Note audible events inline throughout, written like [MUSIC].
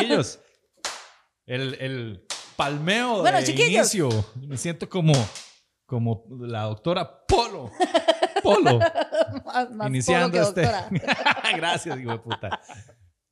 Chiquillos, el, el palmeo Bueno, de chiquillos. inicio. Me siento como, como la doctora Polo. Polo. [LAUGHS] Más, más iniciando polo este. que doctora. [LAUGHS] Gracias, hijo de puta.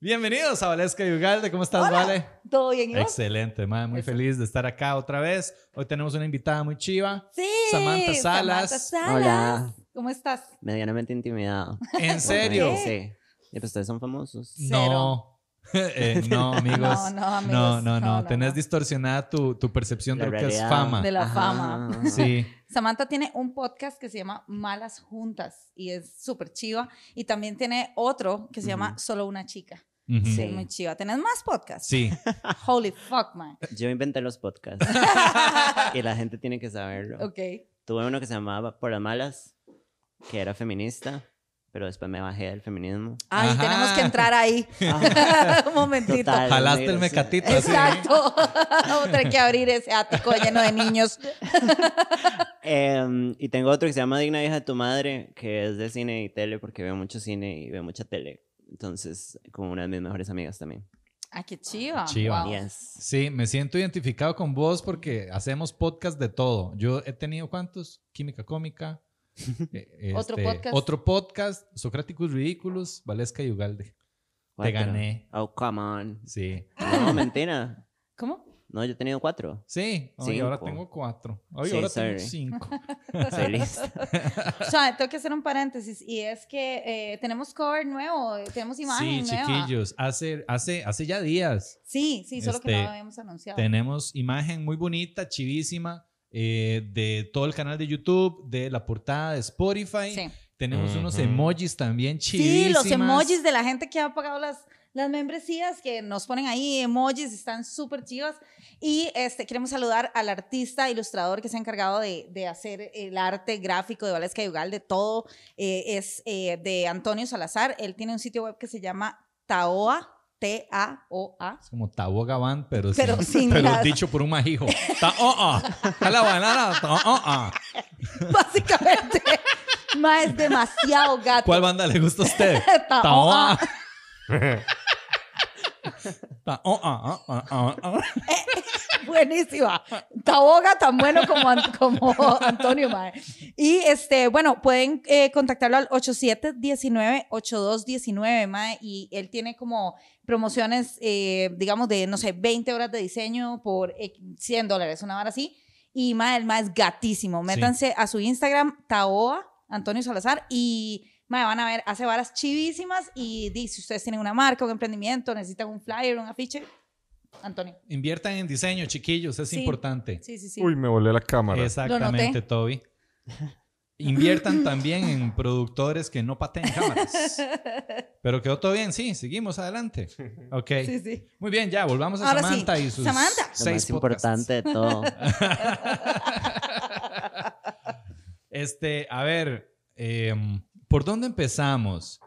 Bienvenidos a Valesca y Ugalde. ¿Cómo estás, Hola. Vale? ¿Todo bien, ¿y vos? Excelente, madre. Muy Eso. feliz de estar acá otra vez. Hoy tenemos una invitada muy chiva. Sí. Samantha Salas. Samantha Salas. Hola. ¿Cómo estás? Medianamente intimidado. ¿En serio? Ok. Sí. Y pues ustedes son famosos. No. [LAUGHS] Eh, [LAUGHS] no, amigos. No, no, amigos. No, no, no. Tenés no. distorsionada tu, tu percepción de La lo que es fama. De la Ajá, fama. Sí. [LAUGHS] Samantha tiene un podcast que se llama Malas Juntas y es súper chiva. Y también tiene otro que se llama. Solo una chica. Sí. Muy chiva. ¿Tenés más podcasts? Sí. Holy fuck, man. Yo inventé los podcasts. y la gente tiene que saberlo. Ok. Tuve uno que se llamaba Por las Malas, que era feminista, pero después me bajé del feminismo. Ay, Ajá. tenemos que entrar ahí. Ajá. [LAUGHS] Un momentito. Total. Jalaste el negro, sí. mecatito así. Exacto. [LAUGHS] Vamos a tener que abrir ese ático lleno de niños. [LAUGHS] Em, y tengo otro que se llama Digna hija de tu madre, que es de cine y tele, porque veo mucho cine y veo mucha tele. Entonces, con una de mis mejores amigas también. Ah, qué chiva. Chiva. Wow. Yes. Sí, me siento identificado con vos porque hacemos podcast de todo. Yo he tenido cuántos? Química cómica. [LAUGHS] Otro este, podcast. Otro podcast. Socráticos ridículos. Valesca y Ugalde. Te gané. Oh, come on. Sí. No, mentira. ¿Cómo? No, yo he tenido cuatro. Sí. Hoy ahora Cinco. tengo cuatro. Hoy Sí, ahora tengo cinco. Soy lista. O sea, tengo que hacer un paréntesis y es que eh, tenemos cover nuevo, tenemos Sí, imagen nueva. chiquillos. Hace, hace, hace ya días Sí, sí, solo que no Este, lo habíamos anunciado. tenemos imagen muy bonita, chivísima. Eh, de todo el canal de YouTube, de la portada de Spotify. Sí. Tenemos unos Ujú. emojis también Sí, chivísimas. los emojis de la gente que ha pagado las, las membresías, que nos ponen ahí emojis, están súper chivas. Y este, queremos saludar al artista, ilustrador que se ha encargado de, de hacer el arte gráfico de Valesca y Ugalde, todo eh, es eh, de Antonio Salazar. Él tiene un sitio web que se llama Taoa, T-A-O-A. Es como Tabo Gabán, pero, Pero sin, sin pero dicho por un majijo. Ta oh. A la banana, ta oh. [LAUGHS] Básicamente, ma, es demasiado gato. ¿Cuál banda le gusta a usted? [LAUGHS] Ta- [LAUGHS] Oh, oh, ah. ah. Oh, ah, ah, ah, ah. [LAUGHS] Buenísima. Taboga tan bueno como, como Antonio, mae. Y este, bueno, pueden eh, contactarlo al 8719-8219, mae. Y él tiene como promociones, eh, digamos, de, no sé, 20 horas de diseño por eh, 100 dólares, una hora así. Y mae, el mae es gatísimo. Métanse a su Instagram, Taoa, Antonio Salazar, y mae, van a ver, hace varas chivísimas. Y di, si ustedes tienen una marca, un emprendimiento, necesitan un flyer, un afiche, Antonio. Inviertan en diseño, chiquillos, es Sí. importante. Sí, sí, sí. Uy, me volé la cámara. Exactamente, Toby. [LAUGHS] Inviertan también en productores que no pateen cámaras. [LAUGHS] Pero quedó todo bien, sí, seguimos adelante. Ok. Sí, sí. Muy bien, ya, volvamos a Ahora sí, Samantha y sus Samantha. Lo seis más podcasts. importante de todo. [LAUGHS] Este, a ver, em, ¿por dónde empezamos?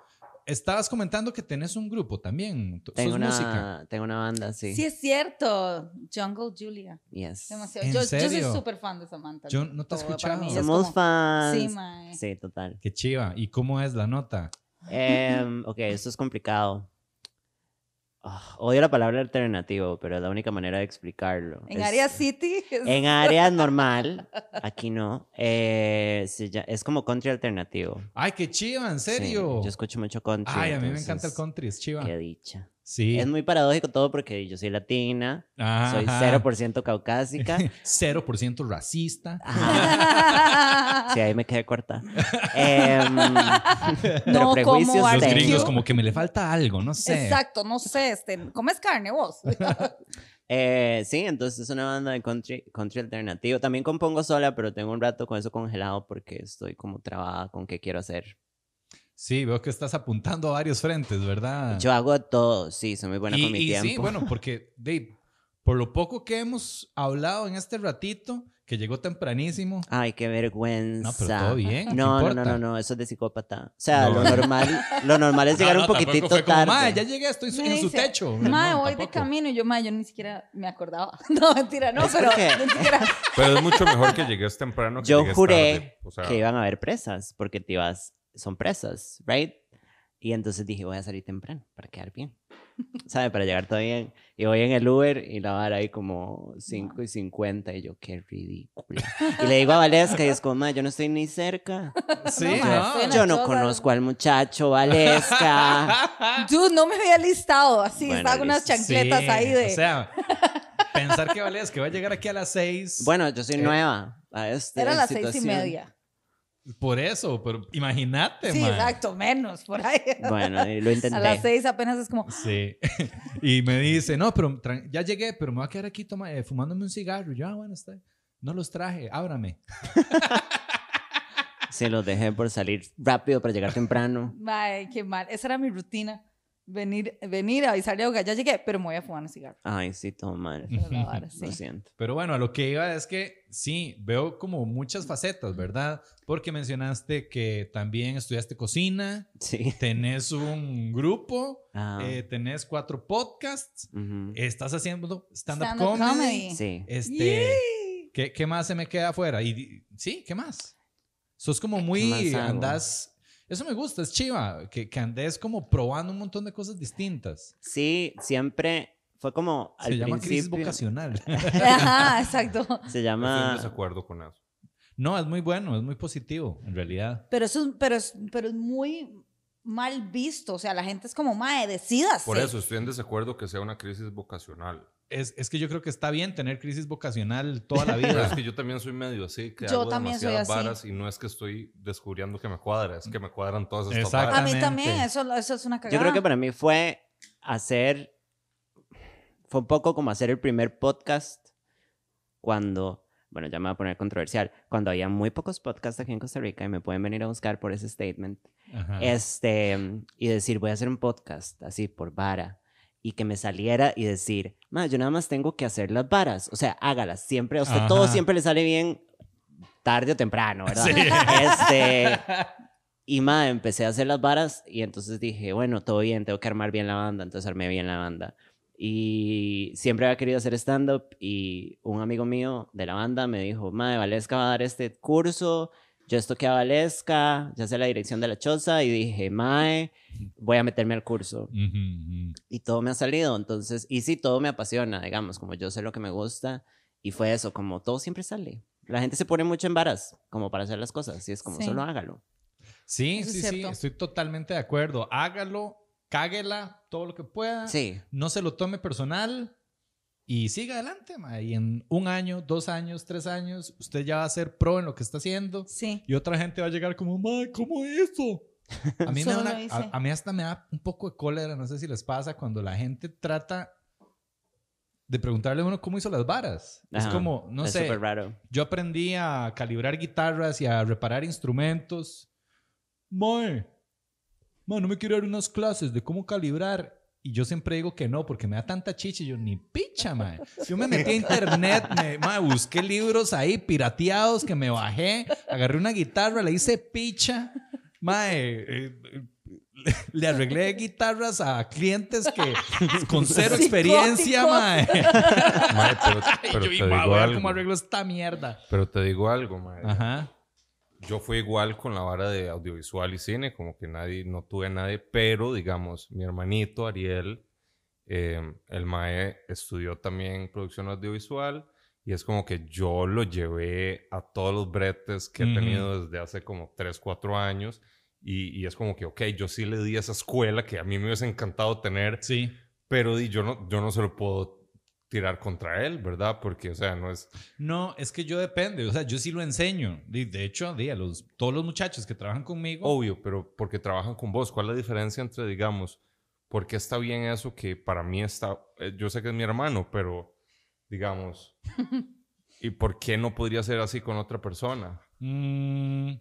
Estabas comentando que tenés un grupo también. Tengo ¿Sos música? una, tengo una banda, sí. Sí, es cierto. Jungle Julia. Yes. Demasiado. ¿En Yo, yo serio? soy súper fan de Samantha. Yo no te he escuchado. es Somos como- fans. Sí, mae. Sí, total. Qué chiva. ¿Y cómo es la nota? Em, ok, esto es complicado. Ah, odio la palabra alternativo, pero es la única manera de explicarlo. En Es- Área City. es- En áreas [LAUGHS] normal, aquí no. eh, es como country alternativo. Ay, qué chiva, en Sí, serio. yo escucho mucho country. Ay, a mí me encanta el country, es chiva. Qué dicha. Sí. Es muy paradójico todo porque yo soy latina, Ajá. soy 0% caucásica. [LAUGHS] 0% racista. Ajá. [LAUGHS] Sí, ahí me quedé corta. [LAUGHS] Pero No prejuicios como Los gringos como que me le falta algo, no sé. Exacto, no sé, este, ¿comes carne vos? Eh, sí, entonces es una banda de country, country alternativo. También compongo sola, pero tengo un rato con eso congelado porque estoy como trabada con qué quiero hacer. Sí, veo que estás apuntando a varios frentes, ¿verdad? Yo hago todo, sí, soy muy buena y, con mi y tiempo. sí, bueno, porque Dave, por lo poco que hemos hablado en este ratito, que llegó tempranísimo. Ay, qué vergüenza. No, pero todo bien. ¿qué No, no, no, no, no, eso es de psicópata. O sea, No. lo normal, lo normal es llegar No, un poquitito fue como, tarde. "Mae, ya llegué, estoy Me en su techo. Mae, No, voy de tampoco. camino y yo, mae, yo ni siquiera me acordaba. [LAUGHS] No, mentira, no, pero porque- ni siquiera. Pero es mucho mejor que llegues temprano que Yo llegues juré tarde. O sea, que iban a haber presas, porque te ibas, son presas, ¿right? Y entonces dije, voy a salir temprano para quedar bien. ¿Sabe? Para llegar todo bien. Y voy en el Uber y la vara ahí como 5 y 50 y yo, qué ridícula. Y le digo a Valesca y es como, "Ma, yo no estoy ni cerca. Sí, No, no. Yo no conozco al muchacho Valesca. [LAUGHS] Dude, no me había listado así, Bueno, estaba con unas chancletas Sí, ahí de. O sea, pensar que Valés que va a llegar aquí a las seis. Bueno, yo soy Eh, nueva a esta era las seis y media. Por eso, pero imagínate, Sí, exacto, menos, por ahí. Bueno, y lo [LAUGHS] intenté. A las seis apenas es como, Sí. [LAUGHS] y me dice, no, pero ya llegué, pero me voy a quedar aquí toma- eh, fumándome un cigarro. Yo, ah, bueno, está. No los traje, ábrame. [LAUGHS] Se los dejé por salir rápido para llegar temprano. mae, qué mal. Esa era mi rutina. Venir, venir a avisarle a Olga, ya llegué, pero me voy a fumar un cigarro. Ay, sí, vara, [LAUGHS] sí. Lo siento. Pero bueno, a lo que iba es que sí, veo como muchas facetas, ¿verdad? Porque mencionaste que también estudiaste cocina, Sí. tenés un grupo, Ah, eh, tenés cuatro podcasts, ujú. estás haciendo stand-up Stand-up comedy. comedy. Sí. Este, ¿qué, qué más se me queda afuera? Y sí, ¿qué más? Sos como muy, andás, eso me gusta, es chiva, que, que andes como probando un montón de cosas distintas. Sí, siempre fue como al se llama crisis vocacional. [LAUGHS] [LAUGHS] Ajá, exacto. Se yo estoy en llama. desacuerdo con eso. no, es muy bueno, es muy positivo, en realidad. Pero eso es, pero es, pero es muy mal visto. O sea, la gente es como, mae, decidas. Por eso estoy en desacuerdo que sea una crisis vocacional. Es, es que yo creo que está bien tener crisis vocacional toda la [LAUGHS] Pero es vida. que yo también soy medio así, que Yo hago también soy así. varas y no es que estoy descubriendo que me cuadra, es que me cuadran todas estas varas. A mí también, eso, eso es una cagada. Yo creo que para mí fue hacer. Fue un poco como hacer el primer podcast cuando. Bueno, ya me voy a poner controversial. Cuando había muy pocos podcasts aquí en Costa Rica y me pueden venir a buscar por ese statement. Ajá. Este. Y decir, voy a hacer un podcast así por vara. Y que me saliera y decir, ma, yo nada más tengo que hacer las varas. O sea, hágalas. Siempre, a usted todo siempre le sale bien tarde o temprano, ¿verdad? Sí. Este. [LAUGHS] Y ma, empecé a hacer las varas y entonces dije, bueno, todo bien, tengo que armar bien la banda, entonces armé bien la banda. Y siempre había querido hacer stand-up y un amigo mío de la banda me dijo, ma, Valesca va a dar este curso, yo estoqué a Valesca, ya sé la dirección de la choza y dije, mae, voy a meterme al curso. Ujú, ujú. Y todo me ha salido, entonces, y sí, todo me apasiona, digamos, como yo sé lo que me gusta y fue eso, como todo siempre sale. La gente se pone mucho en varas, como para hacer las cosas, y es como, Sí. solo hágalo. Sí, Eso es sí, sí, estoy totalmente de acuerdo. Hágalo, cáguela todo lo que pueda. Sí. No se lo tome personal y siga adelante. ma. Y en un año, dos años, tres años, usted ya va a ser pro en lo que está haciendo. Sí. Y otra gente va a llegar como, "Mae, ¿cómo eso? A mí, me da una- a, a mí hasta me da un poco de cólera, no sé si les pasa, cuando la gente trata de preguntarle a uno cómo hizo las varas. Es Ajá, como, no es sé, raro. yo aprendí a calibrar guitarras y a reparar instrumentos. Mae, mae, no me quiero dar unas clases de cómo calibrar. Y yo siempre digo que no, porque me da tanta chicha. y Yo ni picha, mae. Yo me [LAUGHS] metí a internet, me, mae, busqué libros ahí pirateados que me bajé, agarré una guitarra, le hice picha. Mae, eh, eh, [LAUGHS] le arreglé guitarras a clientes que [LAUGHS] con cero experiencia, mae. Mae, pero, pero yo te iba a digo ver algo. cómo arreglo esta mierda. Pero te digo algo, mae. Ajá. Yo fui igual con la vara de audiovisual y cine, como que nadie, no tuve nadie, pero digamos, mi hermanito Ariel eh, el MAE estudió también producción audiovisual y es como que yo lo llevé a todos los bretes que he Ujú. tenido desde hace como 3, 4 años y, y es como que, ok, yo sí le di esa escuela que a mí me hubiese encantado tener, Sí. pero di, yo no, yo no se lo puedo tirar contra él, ¿verdad? Porque, o sea, no es... No, es que yo depende. O sea, yo sí lo enseño. De, hecho, a los, todos los muchachos que trabajan conmigo. Obvio, pero porque trabajan con vos. ¿Cuál es la diferencia entre, digamos, por qué está bien eso que para mí está, eh, yo sé que es mi hermano, pero, digamos, [LAUGHS] ¿y por qué no podría ser así con otra persona? Mm,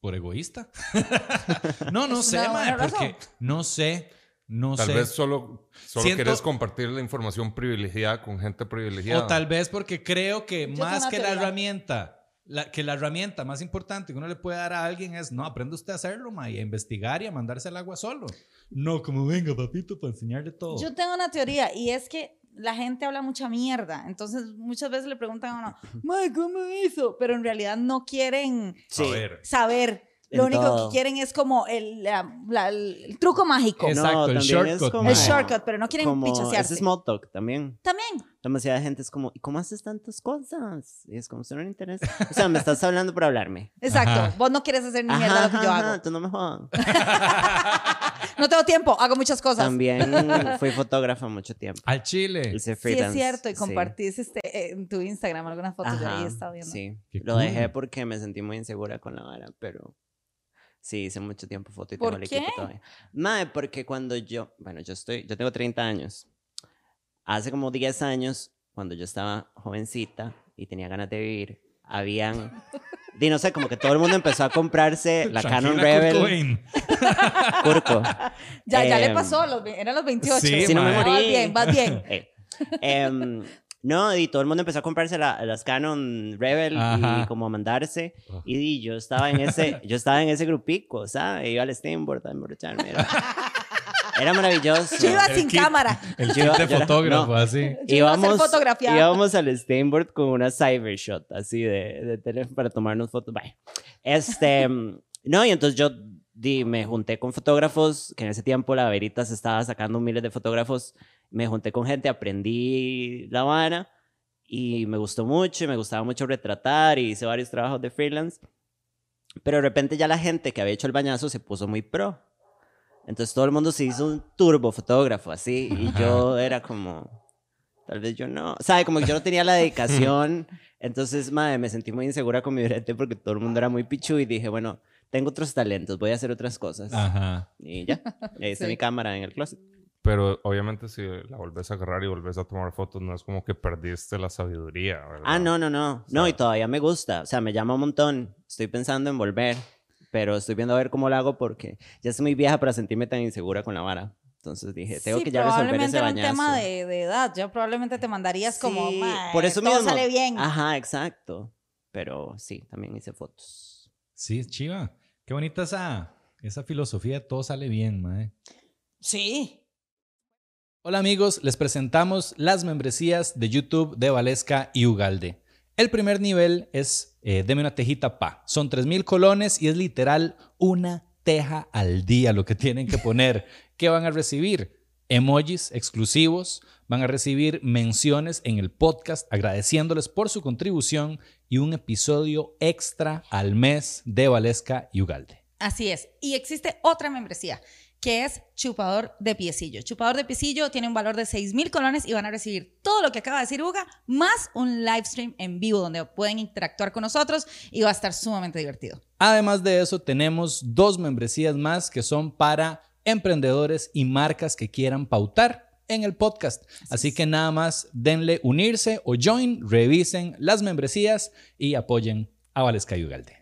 ¿Por egoísta? [LAUGHS] no, no sé, mae, buena porque razón. no sé, no Tal sé. vez solo, solo Siento- quieres compartir la información privilegiada con gente privilegiada. O tal vez porque creo que Yo más que una la teoría. herramienta, la, que la herramienta más importante que uno le puede dar a alguien es, no, aprenda usted a hacerlo, ma, y a investigar y a mandarse al agua solo. No, como venga, papito, para enseñarle todo. Yo tengo una teoría y es que la gente habla mucha mierda. Entonces, muchas veces le preguntan a uno, "Mae, ¿cómo hizo? Pero en realidad no quieren ver, saber. Lo único todo. que quieren es como el, la- la- el truco mágico. Exacto, el también es shortcut, como- el shortcut, pero no quieren pichasearse. Es small talk también. También. Demasiada gente es como, ¿y cómo haces tantas cosas? Y es como, si no le interesa. O sea, me estás hablando por hablarme. [LAUGHS] Exacto. Ajá. Vos no quieres hacer ni mierda lo que yo hago. tú no me jodas. [LAUGHS] No tengo tiempo, hago muchas cosas. También fui fotógrafa mucho tiempo. Al chile. Hice Sí, es cierto. Y sí. compartís este, en tu Instagram algunas fotos. Yo ahí Ajá, he estado viendo. Sí, Qué lo cool. dejé porque me sentí muy insegura con la vara, pero sí, hice mucho tiempo foto y ¿Por tengo el qué? equipo todavía. Mae, porque cuando yo, bueno, yo estoy, yo tengo 30 años. Hace como 10 años, cuando yo estaba jovencita y tenía ganas de vivir, habían, di no sé, como que todo el mundo empezó a comprarse la Canon Tranquila, Rebel. Curco. [LAUGHS] Ya, ya le Em, pasó, los, eran los 28. sí, Si no me morí. Vas bien, vas bien. [LAUGHS] Eh, em, no, y todo el mundo empezó a comprarse la- las Canon Rebel Ajá. y como a mandarse. Y yo estaba en ese, [LAUGHS] yo estaba en ese grupico, ¿sabes? Iba al Steamboard a emborracharme. Era, [LAUGHS] era maravilloso. Yo iba El sin kit. cámara. El Yo- kit de fotógrafo, no. así. Yo iba a ser íbamos, íbamos al Steamboard con una Cybershot, así de, de teléfono para tomarnos fotos. Bye. Este, [LAUGHS] no, y entonces yo di, me junté con fotógrafos, que en ese tiempo la Veritas estaba sacando miles de fotógrafos. Me junté con gente, aprendí la vara y me gustó mucho, y me gustaba mucho retratar y hice varios trabajos de freelance. Pero de repente ya la gente que había hecho el bañazo se puso muy pro. Entonces todo el mundo se hizo un turbo fotógrafo así y yo era como, tal vez yo no, ¿sabe? Como que yo no tenía la dedicación. [LAUGHS] Entonces, madre, me sentí muy insegura con mi brete porque todo el mundo era muy pichu y dije, bueno, tengo otros talentos, voy a hacer otras cosas. Ajá. Y ya, [LAUGHS] ahí está Sí. mi cámara en el closet. pero obviamente si la volvés a agarrar y volvés a tomar fotos, no es como que perdiste la sabiduría, ¿verdad? Ah, no, no, no. No, y sea- todavía me gusta. O sea, me llama un montón. Estoy pensando en volver, pero estoy viendo a ver cómo lo hago porque ya estoy muy vieja para sentirme tan insegura con la vara. Entonces dije, tengo sí, que ya resolver probablemente ese era un bañazo. tema de, de edad. Yo probablemente te mandarías como, Sí, "Mae, por eso todo mismo. sale bien. Ajá, exacto. Pero sí, también hice fotos. Sí, chiva. Qué bonita esa, esa filosofía de todo sale bien, mae. Sí. Hola amigos, les presentamos las membresías de YouTube de Valesca y Ugalde. El primer nivel es eh, Deme una tejita pa. Son 3.000 colones y es literal una teja al día lo que tienen que poner. [LAUGHS] ¿Qué van a recibir? Emojis exclusivos, van a recibir menciones en el podcast agradeciéndoles por su contribución y un episodio extra al mes de Valesca y Ugalde. Así es. Y existe otra membresía que es chupador de piecillo. Chupador de piecillo tiene un valor de 6 mil colones y van a recibir todo lo que acaba de decir Uga, más un live stream en vivo donde pueden interactuar con nosotros y va a estar sumamente divertido. Además de eso, tenemos dos membresías más que son para emprendedores y marcas que quieran pautar en el podcast. Así, que nada más denle unirse o join, revisen las membresías y apoyen a Valesca y Ugalde.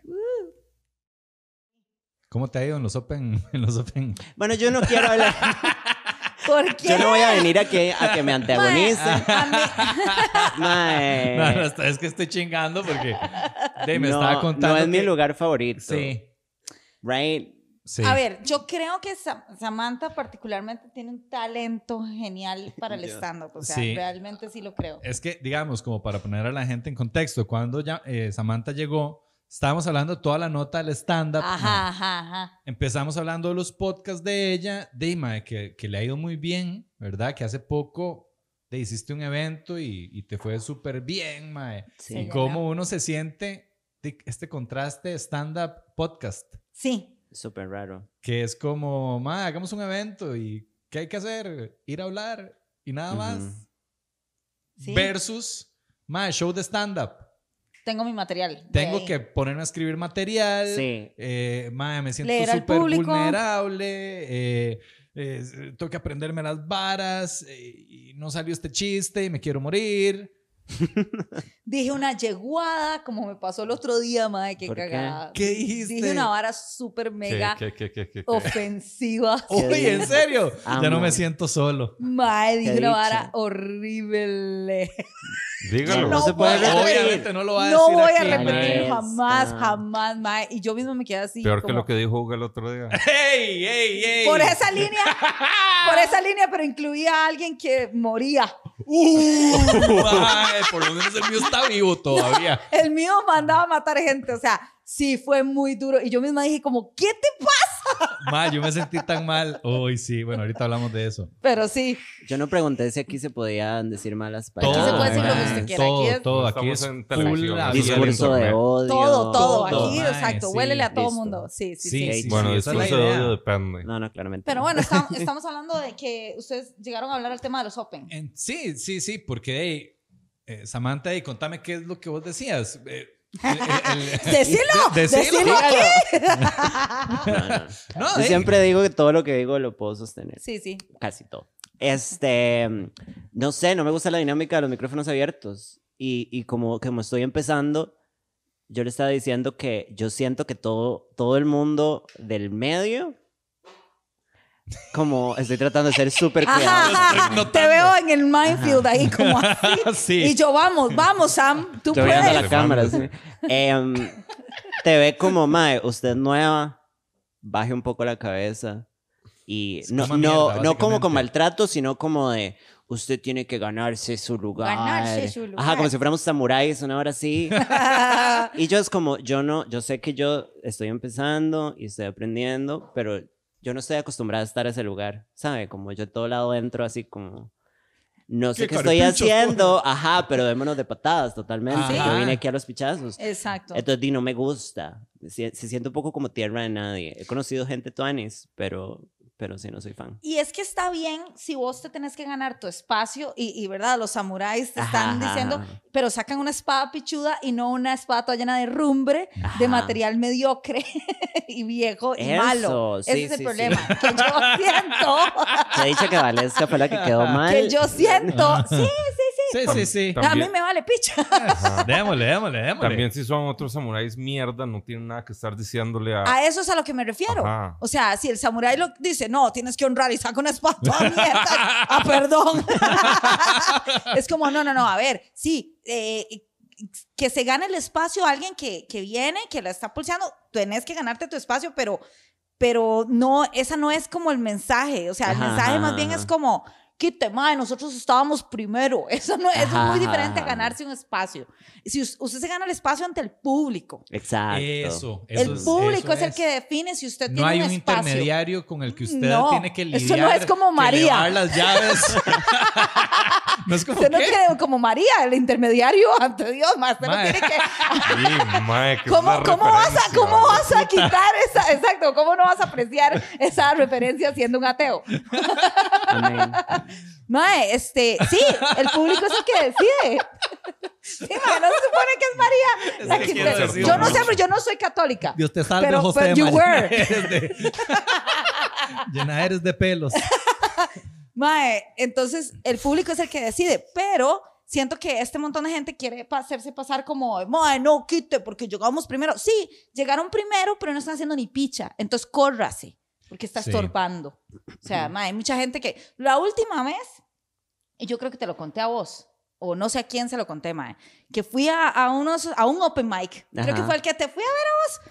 ¿Cómo te ha ido en los Open? [LAUGHS] En los open? Bueno, yo no quiero hablar. [LAUGHS] ¿Por qué? yo no voy a venir aquí a que me antagonice. A [LAUGHS] Mae. No, no, es que estoy chingando porque de, me No, estaba contando. No es mi que- lugar favorito. Sí, Right? Sí. A ver, yo creo que Sa- Samantha particularmente tiene un talento genial [LAUGHS] para el stand-up. O sea, Sí. realmente sí lo creo. Es que, digamos, como para poner a la gente en contexto, cuando ya eh, Samantha llegó, estábamos hablando toda la nota del stand-up. Ajá, mae. ajá, ajá. Empezamos hablando de los podcasts de ella, de mae, que, que le ha ido muy bien, ¿verdad? Que hace poco te hiciste un evento y, y te fue súper bien, mae. Sí. Y cómo uno se siente de este contraste stand-up podcast, Sí, Súper raro. que es como, mae, hagamos un evento y ¿qué hay que hacer? Ir a hablar y nada más. Ujú. sí. Versus, mae, show de stand-up. Tengo mi material. Tengo que ponerme a escribir material. Sí. Eh, mae, me siento súper vulnerable. eh, eh, tengo que aprenderme las varas. eh, y no salió este chiste y me quiero morir. [LAUGHS] Dije una yeguada, como me pasó el otro día, madre, qué ¿Por qué? cagada. ¿Qué dijiste? Dije una vara súper mega ¿Qué, qué, qué, qué, qué, qué? ofensiva. [LAUGHS] Oye, ¿en serio? Ya no me siento solo. Madre, dije ¿Qué una dicho? vara horrible. Dígalo. No se puede repetir. Obviamente no lo va a No decir voy a repetir jamás, jamás, mae. Y yo mismo me quedé así. Peor que lo que dijo Hugo el otro día. [LAUGHS] ¡Ey, ey, ey! Por esa línea, por esa línea, pero incluía a alguien que moría. ¡Uh! [LAUGHS] mae, por lo menos el mío está vivo todavía. El mío mandaba a matar gente, o sea, sí fue muy duro. Y yo misma dije como, ¿qué te pasa? Mae, yo me sentí tan mal. Uy, sí. Bueno, ahorita hablamos de eso. Pero sí, Yo no pregunté si aquí se podían decir malas Aquí se palabras. puede decir lo que usted quiera, aquí Todo, es- todo. No Aquí es en full televisión. Discurso de odio. todo, todo. Todo, Aquí, mae, exacto, sí, huélele a todo listo. mundo. Sí, sí, Sí, sí. sí. Bueno, discurso de odio depende. No, no, claramente. Pero no. bueno, estamos, [LAUGHS] estamos hablando de que ustedes llegaron a hablar del tema de los Open. En- sí, sí, sí, porque hey, eh, Samantha, hey, contame qué es lo que vos decías. Eh, [LAUGHS] ¡Decilo! de- ¡Decilo aquí! No, no. No, Yo siempre digo que todo lo que digo lo puedo sostener. Sí, sí. Casi todo. Este, no sé, no me gusta la dinámica de los micrófonos abiertos. Y, y como, como estoy empezando, yo le estaba diciendo que yo siento que todo, todo el mundo del medio, como estoy tratando de ser súper cuidadoso. ajá, ajá. Te veo en el minefield ahí como así. [LAUGHS] sí. Y yo, vamos, vamos, Sam, tú Estoy puedes. la cámara. sí. Em, te ve como, mae, usted es nueva, baje un poco la cabeza. Y no, no, mierda, no como con maltrato, sino como de, usted tiene que ganarse su lugar. Ganarse su lugar. Ajá, como si fuéramos samuráis, una hora así. [LAUGHS] y yo es como, yo no, yo sé que yo estoy empezando y estoy aprendiendo, pero yo no estoy acostumbrada a estar en ese lugar, ¿sabe? Como yo todo lado entro así como... No sé Qué qué estoy haciendo, ajá, pero démonos de patadas totalmente. Ajá. Yo vine aquí a los pichazos. Exacto. Entonces, di, no me gusta. Se, se siente un poco como tierra de nadie. He conocido gente tuanis, pero, pero sí, no soy fan. Y es que está bien si vos te tenés que ganar tu espacio y, y ¿verdad? Los samuráis te están Ajá, diciendo, ajá. pero sacan una espada pichuda y no una espada toda llena de rumbre, de material mediocre [LAUGHS] y viejo y Eso, malo. sí, Ese es el sí, problema. sí. Que yo [LAUGHS] siento. Se ha dicho que Valesca fue la que quedó mal. que yo siento. [LAUGHS] Sí, sí, sí. Sí, sí, sí. A mí También- me vale picha. [LAUGHS] Démosle, démosle, démosle. También si son otros samuráis mierda, no tienen nada que estar diciéndole a... A eso es a lo que me refiero. Ajá. O sea, si el samurái lo dice, no, tienes que honrar y saca una espada toda [LAUGHS] mierda. ah, perdón. [LAUGHS] es como, no, no, no, a ver, sí, eh, que se gane el espacio a alguien que, que viene, que la está pulseando, tenés que ganarte tu espacio, pero, pero no, esa no es como el mensaje. O sea, el Ajá, mensaje ajá, más bien ajá. es como, quite, madre, nosotros estábamos primero. [LAUGHS] Eso no eso Ajá, es muy ajá, diferente a ganarse un espacio. Si us- usted se gana el espacio ante el público. Exacto. Eso, El eso es- público eso es, el que define si usted No tiene hay un un espacio. intermediario con el que usted No, tiene que lidiar. eso no es como que le María. dar las llaves. [LAUGHS] no es como Usted no ¿qué? tiene como María, el intermediario ante Dios, más. Usted no tiene que. Sí, mae, que ¿Cómo, cómo vas a, ¿Cómo vas a quitar esa? Exacto, ¿cómo no vas a apreciar esa referencia siendo un ateo? Amén. Mae, este, sí, el público es el que decide. Sí, mae, no se supone que es María. la que que quiere te- decir yo no sé, pero yo no soy católica. Dios te salve, Pero- José pero you were. Eres [LAUGHS] de- [LAUGHS] Llena eres de pelos. Mae, entonces el público es el que decide, pero siento que este montón de gente quiere hacerse pasar como, mae, no quite, porque llegamos primero. Sí, llegaron primero, pero no están haciendo ni picha. Entonces córrase, porque está Sí. estorbando. O sea, mae, hay mucha gente que. La última vez, y yo creo que te lo conté a vos, o no sé a quién se lo conté, mae, que fui a, a unos, a un open mic. Creo que Ajá. fue el que te fui a ver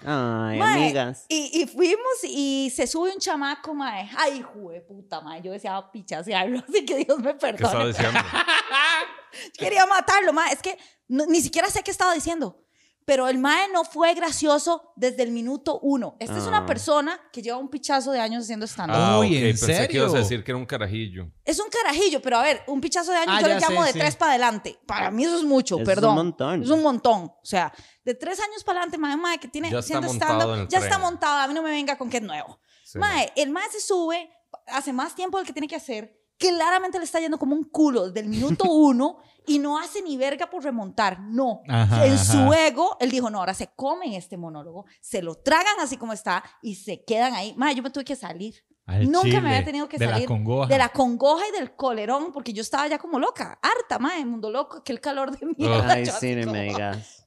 Ay, Mae, amigas. y, y fuimos y se sube un chamaco, mae. Ay, de puta, mae. Yo deseaba pichasearlo, [LAUGHS] así que Dios me ¿Qué estaba perdone. diciendo? [LAUGHS] Quería matarlo, mae. Es que no- ni siquiera sé qué estaba diciendo. Pero el mae no fue gracioso desde el minuto uno. Esta es una Ah. persona que lleva un pichazo de años haciendo stand-up. Ah, Uy, ok, ¿en pensé que serio? ibas a decir que era un carajillo. Es un carajillo, pero a ver, un pichazo de años Ah, yo le llamo sé, de sí. tres para adelante. Para mí eso es mucho, Es un perdón. montón. Es un montón. O sea, de tres años para adelante, mae, mae, que tiene Ya haciendo stand-up, ya tren. está montado. A mí no me venga con que es nuevo. Sí. Mae, el mae se sube, hace más tiempo del que tiene que hacer, claramente le está yendo como un culo desde el minuto [LAUGHS] uno y no hace ni verga por remontar. No. Ajá, en ajá. su ego, él dijo, no, ahora se comen este monólogo, se lo tragan así como está y se quedan ahí. Mae, yo me tuve que salir. Al Nunca chile, me había tenido que de salir la congoja. de la congoja y del colerón, porque yo estaba ya como loca, harta, mae, mundo loco, que el calor de mierda. Ay, sí, me.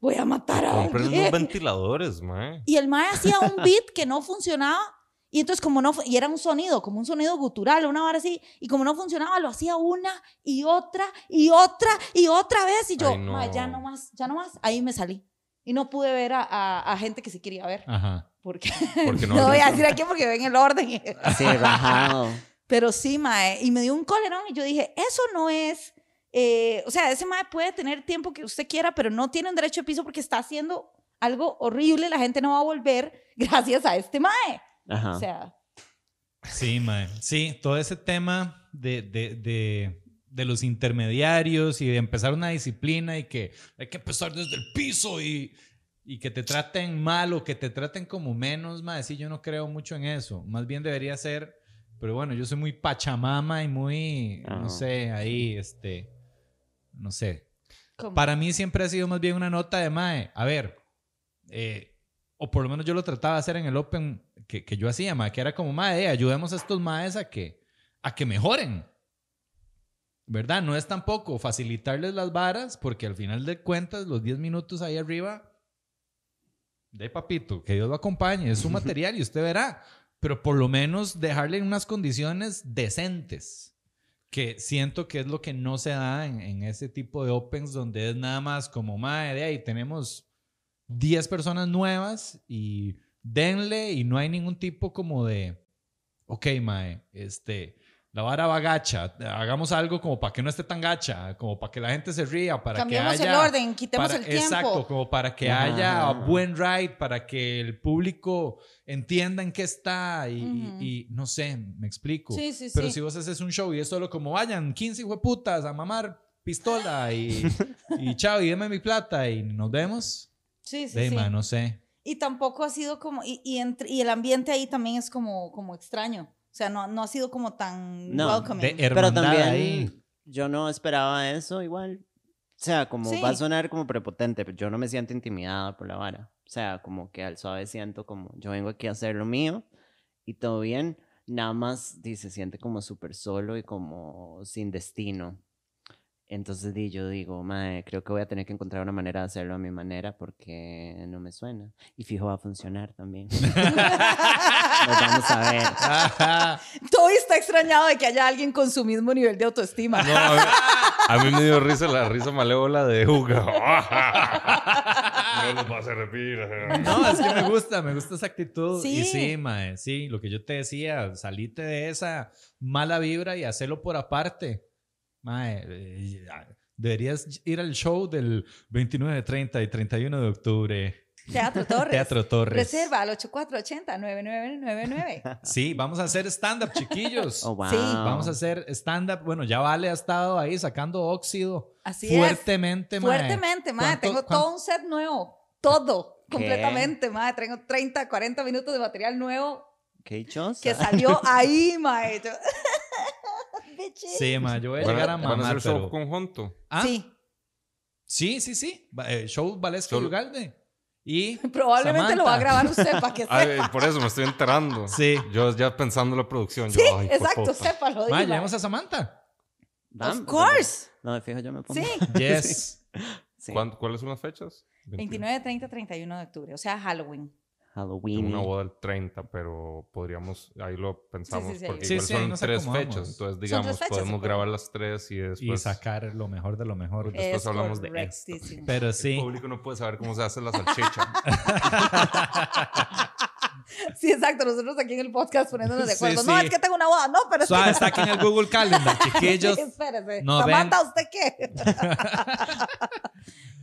Voy a matar a alguien. unos ventiladores, mae. Y el mae hacía un beat que no funcionaba. Y entonces como no, y era un sonido, como un sonido gutural, una hora así, y como no funcionaba, lo hacía una y otra y otra y otra vez, y yo, Ay, no. "Mae, ya no más, ya no más, ahí me salí. Y no pude ver a, a- a gente que sí quería ver, Ajá. porque [LAUGHS] Porque no [LAUGHS] no voy a decir aquí porque ven el orden. [LAUGHS] Sí, rajado. Pero sí, mae, y me dio un colerón y yo dije, eso no es, eh, o sea, ese mae puede tener tiempo que usted quiera, pero no tiene un derecho de piso porque está haciendo algo horrible, la gente no va a volver gracias a este mae. Ajá. O sea, Sí, mae. Sí, todo ese tema de, de, de, de los intermediarios y de empezar una disciplina y que hay que empezar desde el piso y, y que te traten mal o que te traten como menos, mae. Sí, yo no creo mucho en eso. Más bien debería ser, pero bueno, yo soy muy pachamama y muy, Ah. no sé, ahí, este, no sé. como- Para mí siempre ha sido más bien una nota de mae. A ver, eh, o por lo menos yo lo trataba de hacer en el Open que, que yo hacía, mae, que era como, eh, ayudemos a estos maes a que, a que mejoren. ¿Verdad? No es tampoco facilitarles las varas, porque al final de cuentas, los 10 minutos ahí arriba, de papito, que Dios lo acompañe, es su material y usted verá. Pero por lo menos dejarle en unas condiciones decentes que siento que es lo que no se da en, en ese tipo de opens donde es nada más como, madre, de ahí tenemos 10 personas nuevas y denle y no hay ningún tipo como de, ok, mae, este, la vara va gacha, hagamos algo como para que no esté tan gacha, como para que la gente se ría, para cambiemos que haya... el orden, quitemos para- el tiempo. Exacto, como para que Ajá, haya ajá. buen ride, para que el público entienda en qué está y, no sé, me explico. Sí, sí, Pero sí. si vos haces un show y es solo como vayan 15 putas a mamar pistola y, [LAUGHS] y chao, y deme mi plata y nos vemos. Sí, sí, De sí. no sé. Y tampoco ha sido como, y, y, entre- y el ambiente ahí también es como, como extraño. O sea, no, no ha sido como tan No, welcoming. De Pero también ahí. yo no esperaba eso igual. O sea, como Sí. va a sonar como prepotente, pero yo no me siento intimidada por la vara. O sea, como que al suave siento como yo vengo aquí a hacer lo mío y todo bien. Nada más di, se siente como súper solo y como sin destino. Entonces di, yo digo, mae, creo que voy a tener que encontrar una manera de hacerlo a mi manera porque no me suena. Y fijo va a funcionar también. [LAUGHS] Nos vamos a ver. [LAUGHS] Todo está extrañado de que haya alguien con su mismo nivel de autoestima. No, a, mí, a mí me dio risa la risa malévola de Juga. [LAUGHS] no nos vas a repetir. No, es que me gusta, me gusta esa actitud. Sí. Y sí, mae, sí, lo que yo te decía, salite de esa mala vibra y hacerlo por aparte. Mae, eh, deberías ir al show del 29, 30 y 31 de octubre. Teatro [LAUGHS] Torres. Teatro Torres. Reserva al 8480-9999. [LAUGHS] Sí, vamos a hacer stand-up, chiquillos. Oh, wow. Sí. Vamos a hacer stand-up. Bueno, ya Vale ha estado ahí sacando óxido Así fuertemente, es. mae. Fuertemente, madre. ¿Cuánto- Tengo cuán- todo un set nuevo. Todo. ¿Qué? Completamente, madre. Tengo 30, 40 minutos de material nuevo Qué dichosa. que salió ahí, madre. [LAUGHS] Bitches. Sí, mae, yo voy a ¿Van llegar a a, van a mamar, hacer show pero... conjunto? Ah, Sí. Sí, sí, sí. Eh, show Valesca y Solo- Ugalde. [LAUGHS] Y Probablemente lo va a Samantha. grabar usted para que [LAUGHS] Ay, sepa. por eso me estoy enterando. Sí. Yo ya pensando en la producción. Yo, Sí, ay, exacto, sépalo. Ma, llevamos a Samantha. Vamos. Of course. No, fijo, yo me pongo. [LAUGHS] Sí. Yes. Sí. ¿Cuán- ¿Cuáles son las fechas? 29, 30, 31 de octubre. O sea, Halloween. Tengo Halloween. una boda el 30, pero podríamos, ahí lo pensamos, Sí, sí, sí. porque Sí, igual son tres fechas. Entonces, Son digamos, tres fechas, podemos grabar las tres y después... Y sacar lo mejor de lo mejor. Porque- Después es hablamos de esto. Pero sí. El público no puede saber cómo se hace la salchicha. [LAUGHS] [LAUGHS] [LAUGHS] Sí, exacto. Nosotros aquí en el podcast poniéndonos de Sí, acuerdo. No, sí. es que tengo una boda. No, pero es que- Suave, está aquí en el Google Calendar, chiquillos. Sí, [LAUGHS] espérese. No Samantha, ¿usted qué? [LAUGHS]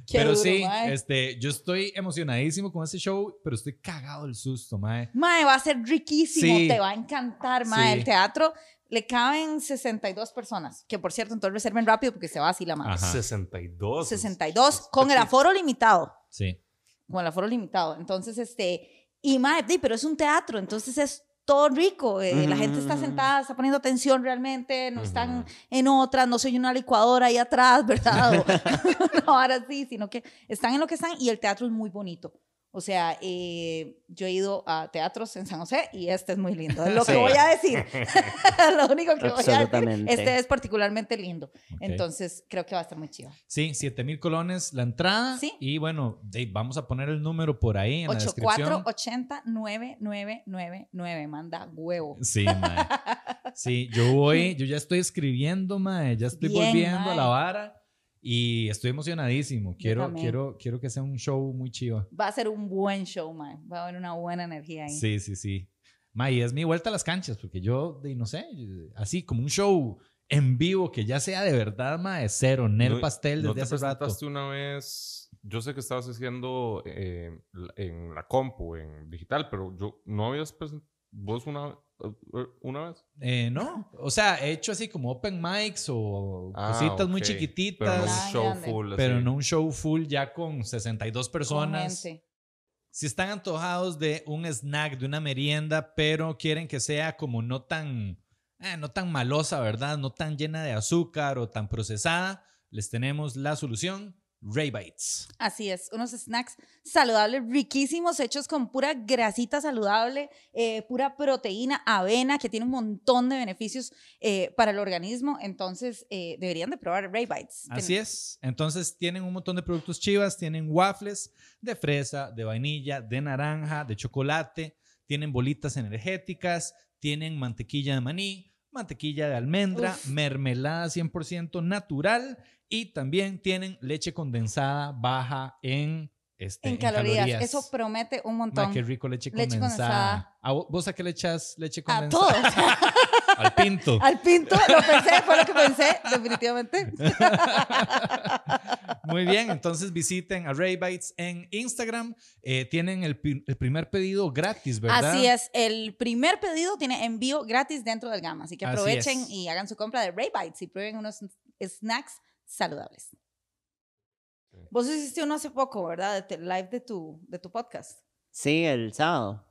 Qué pero duro, sí, mae. este, yo estoy emocionadísimo con este show, pero estoy cagado del susto, mae. Mae, va a ser riquísimo, Sí. te va a encantar, mae. Sí. El teatro le caben 62 personas, que por cierto, entonces reserven rápido porque se va así la mano. Ajá. 62. 62 con el aforo limitado, Sí. con el aforo limitado. Entonces, este, y mae, pero es un teatro, entonces es todo rico. eh, La gente está sentada, está poniendo atención realmente, no están Ujú. en otras, no soy una licuadora ahí atrás, ¿verdad? [LAUGHS] O- [LAUGHS] no, ahora sí, sino que están en lo que están y el teatro es muy bonito. O sea, eh, yo he ido a teatros en San José y este es muy lindo. Es [LAUGHS] lo que voy a decir. [LAUGHS] [LAUGHS] lo único que voy a decir. Absolutamente. Este es particularmente lindo. Entonces, creo que va a estar muy chido. Sí, 7 mil colones la entrada. Sí. Y bueno, vamos a poner el número por ahí en la descripción. 8480-9999. Manda huevo. Sí, mae. Sí, yo voy, yo ya estoy escribiendo, mae. Ya estoy Bien, volviendo a la vara y estoy emocionadísimo. Quiero, quiero, quiero que sea un show muy chido. Va a ser un buen show, man. Va a haber una buena energía ahí. Sí, sí, sí. Mae, y es mi vuelta a las canchas, porque yo, no sé, así como un show en vivo que ya sea de verdad, mae, cero, Nel No- Pastel ¿No desde te hace rato. una vez? Yo sé que estabas haciendo eh, en la compu, en digital, pero yo no habías presentado vos una, una vez. Eh, no, o sea, he hecho así como open mics o Ah, cositas muy chiquititas, Pero no Ah, un show grande. full. pero así. no un show full ya con 62 Con personas. Si están antojados de un snack, de una merienda, pero quieren que sea como no tan, eh, no tan malosa, ¿verdad? No tan llena de azúcar o tan procesada, les tenemos la solución, Ray Bites. Así es, unos snacks saludables, riquísimos, hechos con pura grasita saludable, eh, pura proteína, avena, que tiene un montón de beneficios eh, para el organismo. Entonces, eh, deberían de probar Ray Bites. Así es. Entonces tienen un montón de productos chivas, tienen waffles de fresa, de vainilla, de naranja, de chocolate, tienen bolitas energéticas, tienen mantequilla de maní, mantequilla de almendra, Uf. mermelada 100% natural y también tienen leche condensada baja en, este, En calorías. Eso promete un Ma, montón. qué rico leche Leche condensada. ¿A vo- ¿Vos a qué le echas leche A condensada? todos. [LAUGHS] Al pinto. [LAUGHS] Al pinto, lo pensé, fue lo que pensé, definitivamente. [LAUGHS] Muy bien, entonces visiten a Ray Bites en Instagram. Eh, tienen el, primer pedido gratis, ¿verdad? Así es, el primer pedido tiene envío gratis dentro del Gama, así que aprovechen y hagan su compra de Ray Bites y prueben unos snacks saludables. Vos hiciste uno hace poco, ¿verdad? De live de tu, de tu podcast. Sí, el sábado.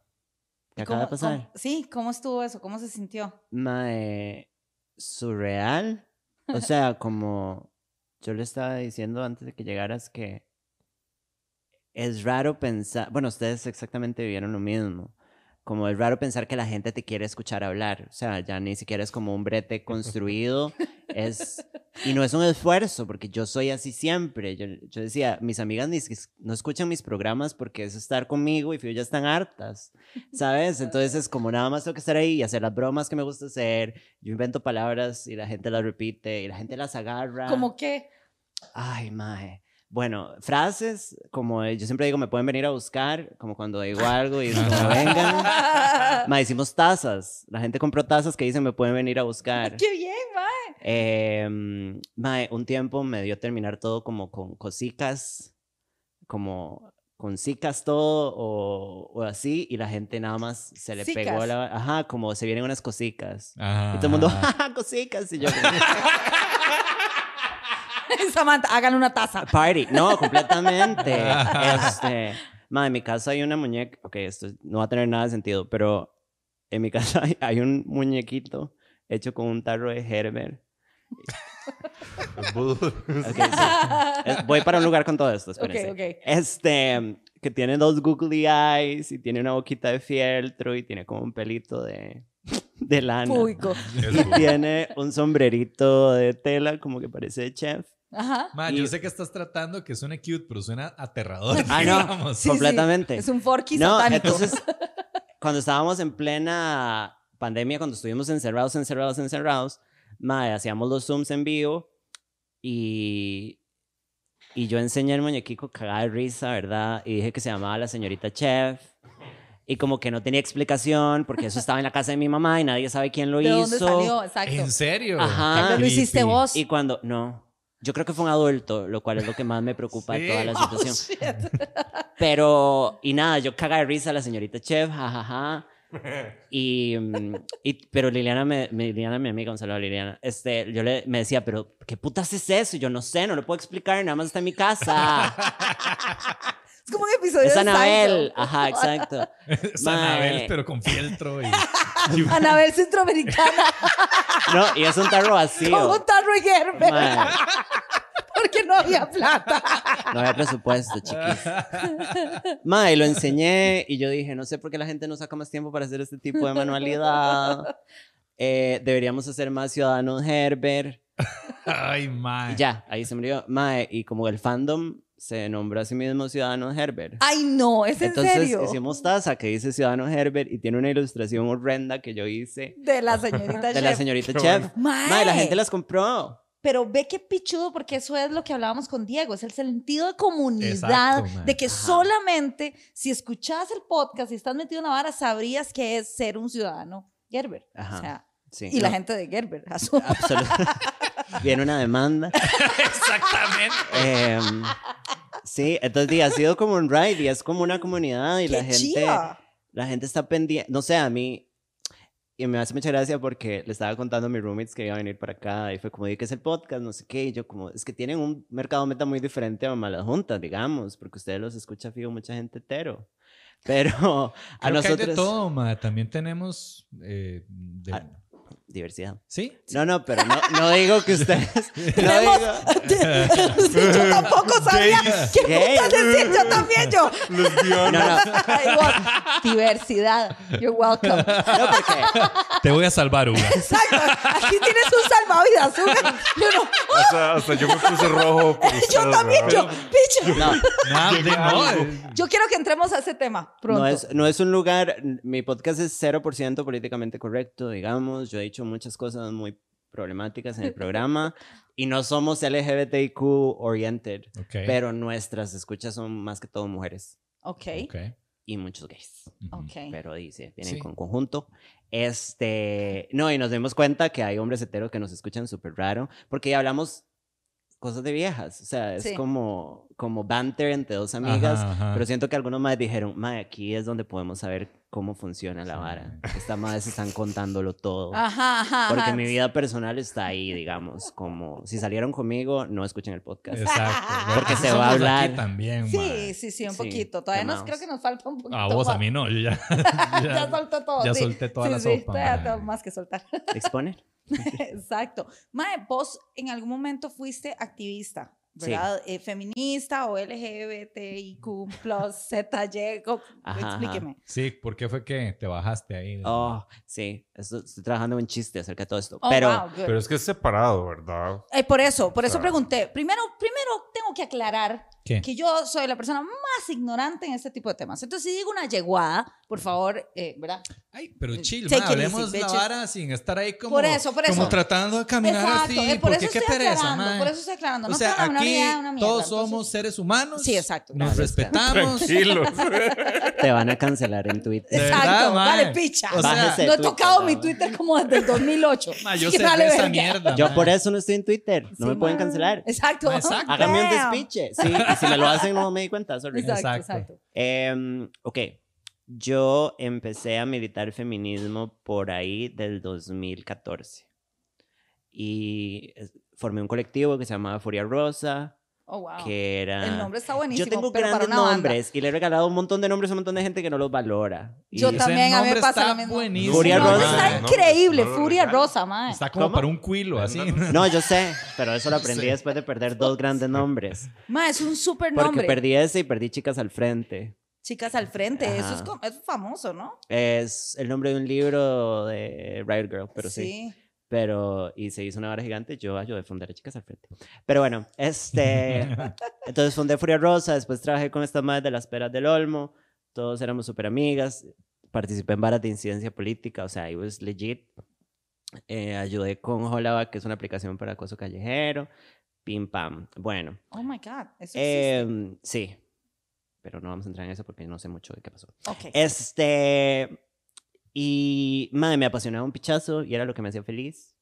¿Qué acaba de ¿Cómo- pasar? cómo- sí, ¿cómo estuvo eso? ¿Cómo se sintió? Mae, surreal. O [LAUGHS] sea, como yo le estaba diciendo antes de que llegaras que es raro pensar, bueno, ustedes exactamente vivieron lo mismo. Como es raro pensar que la gente te quiere escuchar hablar. O sea, ya ni siquiera es como un brete [LAUGHS] construido. Es, y no es un esfuerzo, porque yo soy así siempre. Yo, yo decía, mis amigas ni no escuchan mis programas porque es estar conmigo y ya están hartas, ¿sabes? [LAUGHS] Entonces es como nada más tengo que estar ahí y hacer las bromas que me gusta hacer. Yo invento palabras y la gente las repite y la gente las agarra. ¿Cómo qué? Ay, mae. Bueno, frases como eh, yo siempre digo, me pueden venir a buscar, como cuando digo [LAUGHS] algo y como vengan. Mae, hicimos tazas. La gente compró tazas que dicen me pueden venir a buscar. [LAUGHS] ¡Qué bien, mae! Eh, mae, un tiempo me dio terminar todo como con cosicas, como con cicas todo o, o así, y la gente nada más se le pegó la... Ajá, como se vienen unas cosicas. Y todo el mundo, ¡ja, [LAUGHS] cosicas! Y yo, como, [LAUGHS] Samantha, hagan una taza. party. No, [LAUGHS] completamente. [LAUGHS] este, mae, en mi casa hay una muñeca, ok, esto no va a tener nada de sentido, pero en mi casa hay, hay un muñequito hecho con un tarro de Herbert. Es vudú. Ok, sí. Es- voy para un lugar con todo esto, espérense. Este, que tiene dos googly eyes y tiene una boquita de fieltro y tiene como un pelito de, de lana. Público. Y tiene un sombrerito de tela como que parece de chef. Ajá. Ma, Y- yo sé que estás tratando que suene cute, pero suena aterrador. [LAUGHS] Ah, no. Sí, sí. completamente. Es un forky No, satánico. entonces, [LAUGHS] cuando estábamos en plena pandemia, cuando estuvimos encerrados, encerrados, encerrados, mae, hacíamos los Zooms en vivo y, y yo enseñé el muñequico cagada de risa, ¿verdad? Y dije que se llamaba la señorita Chef. Y como que no tenía explicación, porque eso estaba en la casa de mi mamá y nadie sabe quién lo ¿De hizo. dónde salió? Exacto. ¿En serio? Ajá. Lo hiciste vos. Y cuando, no, Yo creo que fue un adulto, lo cual es lo que más me preocupa de Sí. toda la Oh, situación. shit. [LAUGHS] Pero, y nada, yo caga de risa a la señorita chef, jajaja. Y, mm, y- pero Liliana, me, Liliana, mi amiga, un saludo a Liliana, este, yo le, me decía, pero ¿qué putas es eso? Y yo no sé, no lo puedo explicar, nada más está en mi casa. [LAUGHS] Es como un episodio es de Anabel, ajá, exacto. [LAUGHS] Es. Anabel, pero con fieltro. Y... [LAUGHS] Anabel centroamericana [LAUGHS] No, y es un tarro vacío. con un tarro y Gerber Mae, [LAUGHS] porque no había plata. no había presupuesto, chiquis. Mae, lo enseñé y yo dije, no sé por qué la gente no saca más tiempo para hacer este tipo de manualidad. Eh, deberíamos hacer más ciudadanos Herbert. Ay, mae. Y ya, ahí se murió. Mae, y como el fandom se nombró a sí mismo Ciudadanos Herbert. Ay, no, ¿es en Entonces serio? hicimos taza que dice Ciudadanos Herbert y tiene una ilustración horrenda que yo hice De la señorita [LAUGHS] de la chef. señorita Qué Chef. bueno. Mae. Mae, la gente las compró. Pero ve qué pichudo, porque eso es lo que hablábamos con Diego, es el sentido de comunidad, Exacto, de que Ajá. solamente si escuchas el podcast y estás metido en la vara, sabrías que es ser un ciudadano Gerber. Ajá. O sea, Sí, y la no, gente de Gerber, [LAUGHS] asumo. [LAUGHS] Viene una demanda. [LAUGHS] Exactamente. Em, sí, entonces ha sido como un ride y es como una comunidad y la ¡Qué gente, chiva! la gente está pendiente. No sé, a mí, y me hace mucha gracia porque le estaba contando a mis roommates que iba a venir para acá y fue como, di que es el podcast? No sé qué. Y yo, como, es que tienen un mercado meta muy diferente a Malas Juntas, digamos, porque ustedes los escucha, fijo, mucha gente hetero. [LAUGHS] Pero a Creo que hay nosotros. de todo, mae. También tenemos... eh, de- Ah, Diversidad. ¿Sí? No, no, pero no, no digo que ustedes. [LAUGHS] no digo- Sí, [LAUGHS] yo tampoco sabía qué putas decir, yo también, yo. No, no? Diversidad, you're welcome. no, porque. Te voy a salvar, Uga. Exacto, aquí tienes un salvavidas, Uga. Yo no, Hasta, hasta yo me puse rojo. yo también, yo, picha. No, Nada, de- no, Yo quiero que entremos a ese tema pronto. No es, no es un lugar, mi podcast es 0% políticamente correcto, digamos, yo he dicho muchas cosas muy problemáticas en el [LAUGHS] programa y no somos LGBTIQ oriented, ok. pero nuestras escuchas son más que todo mujeres Ok, Ok. y muchos gays, Ujú. ok. pero dice, vienen Sí. con conjunto. Este, no, y nos dimos cuenta que hay hombres heteros que nos escuchan súper raro, porque ya hablamos cosas de viejas, o sea, es Sí. como, como banter entre dos amigas, Ajá, ajá. pero siento que algunos más dijeron, mae, aquí es donde podemos saber cómo funciona la Sí. vara. Estas [LAUGHS] madres están contándolo todo. Ajá, ajá. Porque ajá. mi vida personal está ahí, digamos, como si salieron conmigo, no escuchen el podcast. Exacto. [LAUGHS] Porque se va a hablar. También, Sí, sí, sí, un Sí, poquito. Todavía nos, creo que nos falta un poquito. A vos, más. a mí no. Yo ya. [LAUGHS] ya, solté todo. ya sí. solté toda sí, la sí, sopa. todavía tengo más que soltar. Exponer. [LAUGHS] Exacto. Mae, vos en algún momento fuiste activista, Sí. ¿verdad? Eh, feminista o LGBTIQ plus [LAUGHS] ZY. Explíqueme. Sí, ¿por qué fue que te bajaste ahí? Oh, sí, esto- estoy trabajando en un chiste acerca de todo esto. Oh, pero, wow. Pero es que es separado, ¿verdad? Eh, por eso, por eso Claro. pregunté. Primero, primero tengo que aclarar ¿Qué? que yo soy la persona más ignorante en este tipo de temas. Entonces, si digo una yeguada, por favor, eh, ¿verdad? Ay, pero chill, mae, it easy, hablemos la vara sin estar ahí como, Por eso, por como eso. tratando de caminar Exacto, así. eh, por porque eso qué estoy pereza, aclarando, por eso estoy aclarando. O No sea, la menor aquí idea de una mierda, todos entonces- somos seres humanos. Sí, exacto. Nos gracias. respetamos. Tranquilos. [LAUGHS] te van a cancelar en Twitter. Exacto, vale, picha. O sea, Bájese no he Twitter, tocado mi. Twitter como desde el 2008. Ma, yo [LAUGHS] sé vale de esa mierda. Yo por eso no estoy en Twitter, no me pueden cancelar. Exacto. Háganme un despiche. Sí, [LAUGHS] si me lo hacen no me di cuenta, sorry. Exacto, Exacto. exacto. Em, ok, yo empecé a militar feminismo por ahí del 2014. Y formé un colectivo que se llamaba Furia Rosa, Oh, wow. que era... El nombre está buenísimo. Yo tengo pero para grandes una banda. nombres y le he regalado un montón de nombres a un montón de gente que no los valora. Y- Yo también, a mí me nombre pasa está lo mismo. buenísimo. Furia Rosa. está No, increíble. no lo Furia regalo. Rosa, mae. Está como ¿Cómo? para un cuilo, así. [LAUGHS] No, yo sé, pero eso lo aprendí Sí. después de perder dos grandes nombres. Mae, es un súper Porque nombre. perdí ese y perdí Chicas al Frente. Chicas al frente. Eso es, Ajá. como- es famoso, ¿no? Es el nombre de un libro de Riot Girl, pero sí. Pero, y se hizo una vara gigante, yo ayudé a fundar a Chicas al Frente. Pero bueno, este, [LAUGHS] entonces fundé Furia Rosa, después trabajé con estas madres de las peras del Olmo, todos éramos súper amigas, participé en varas de incidencia política, o sea, I was legit. Eh, ayudé con Holava, que es una aplicación para acoso callejero, pim pam. Bueno, Oh my God. Eso em, sí, pero no vamos a entrar en eso porque no sé mucho de qué pasó. Ok. Este. Y, madre, me apasionaba un pichazo y era lo que me hacía feliz.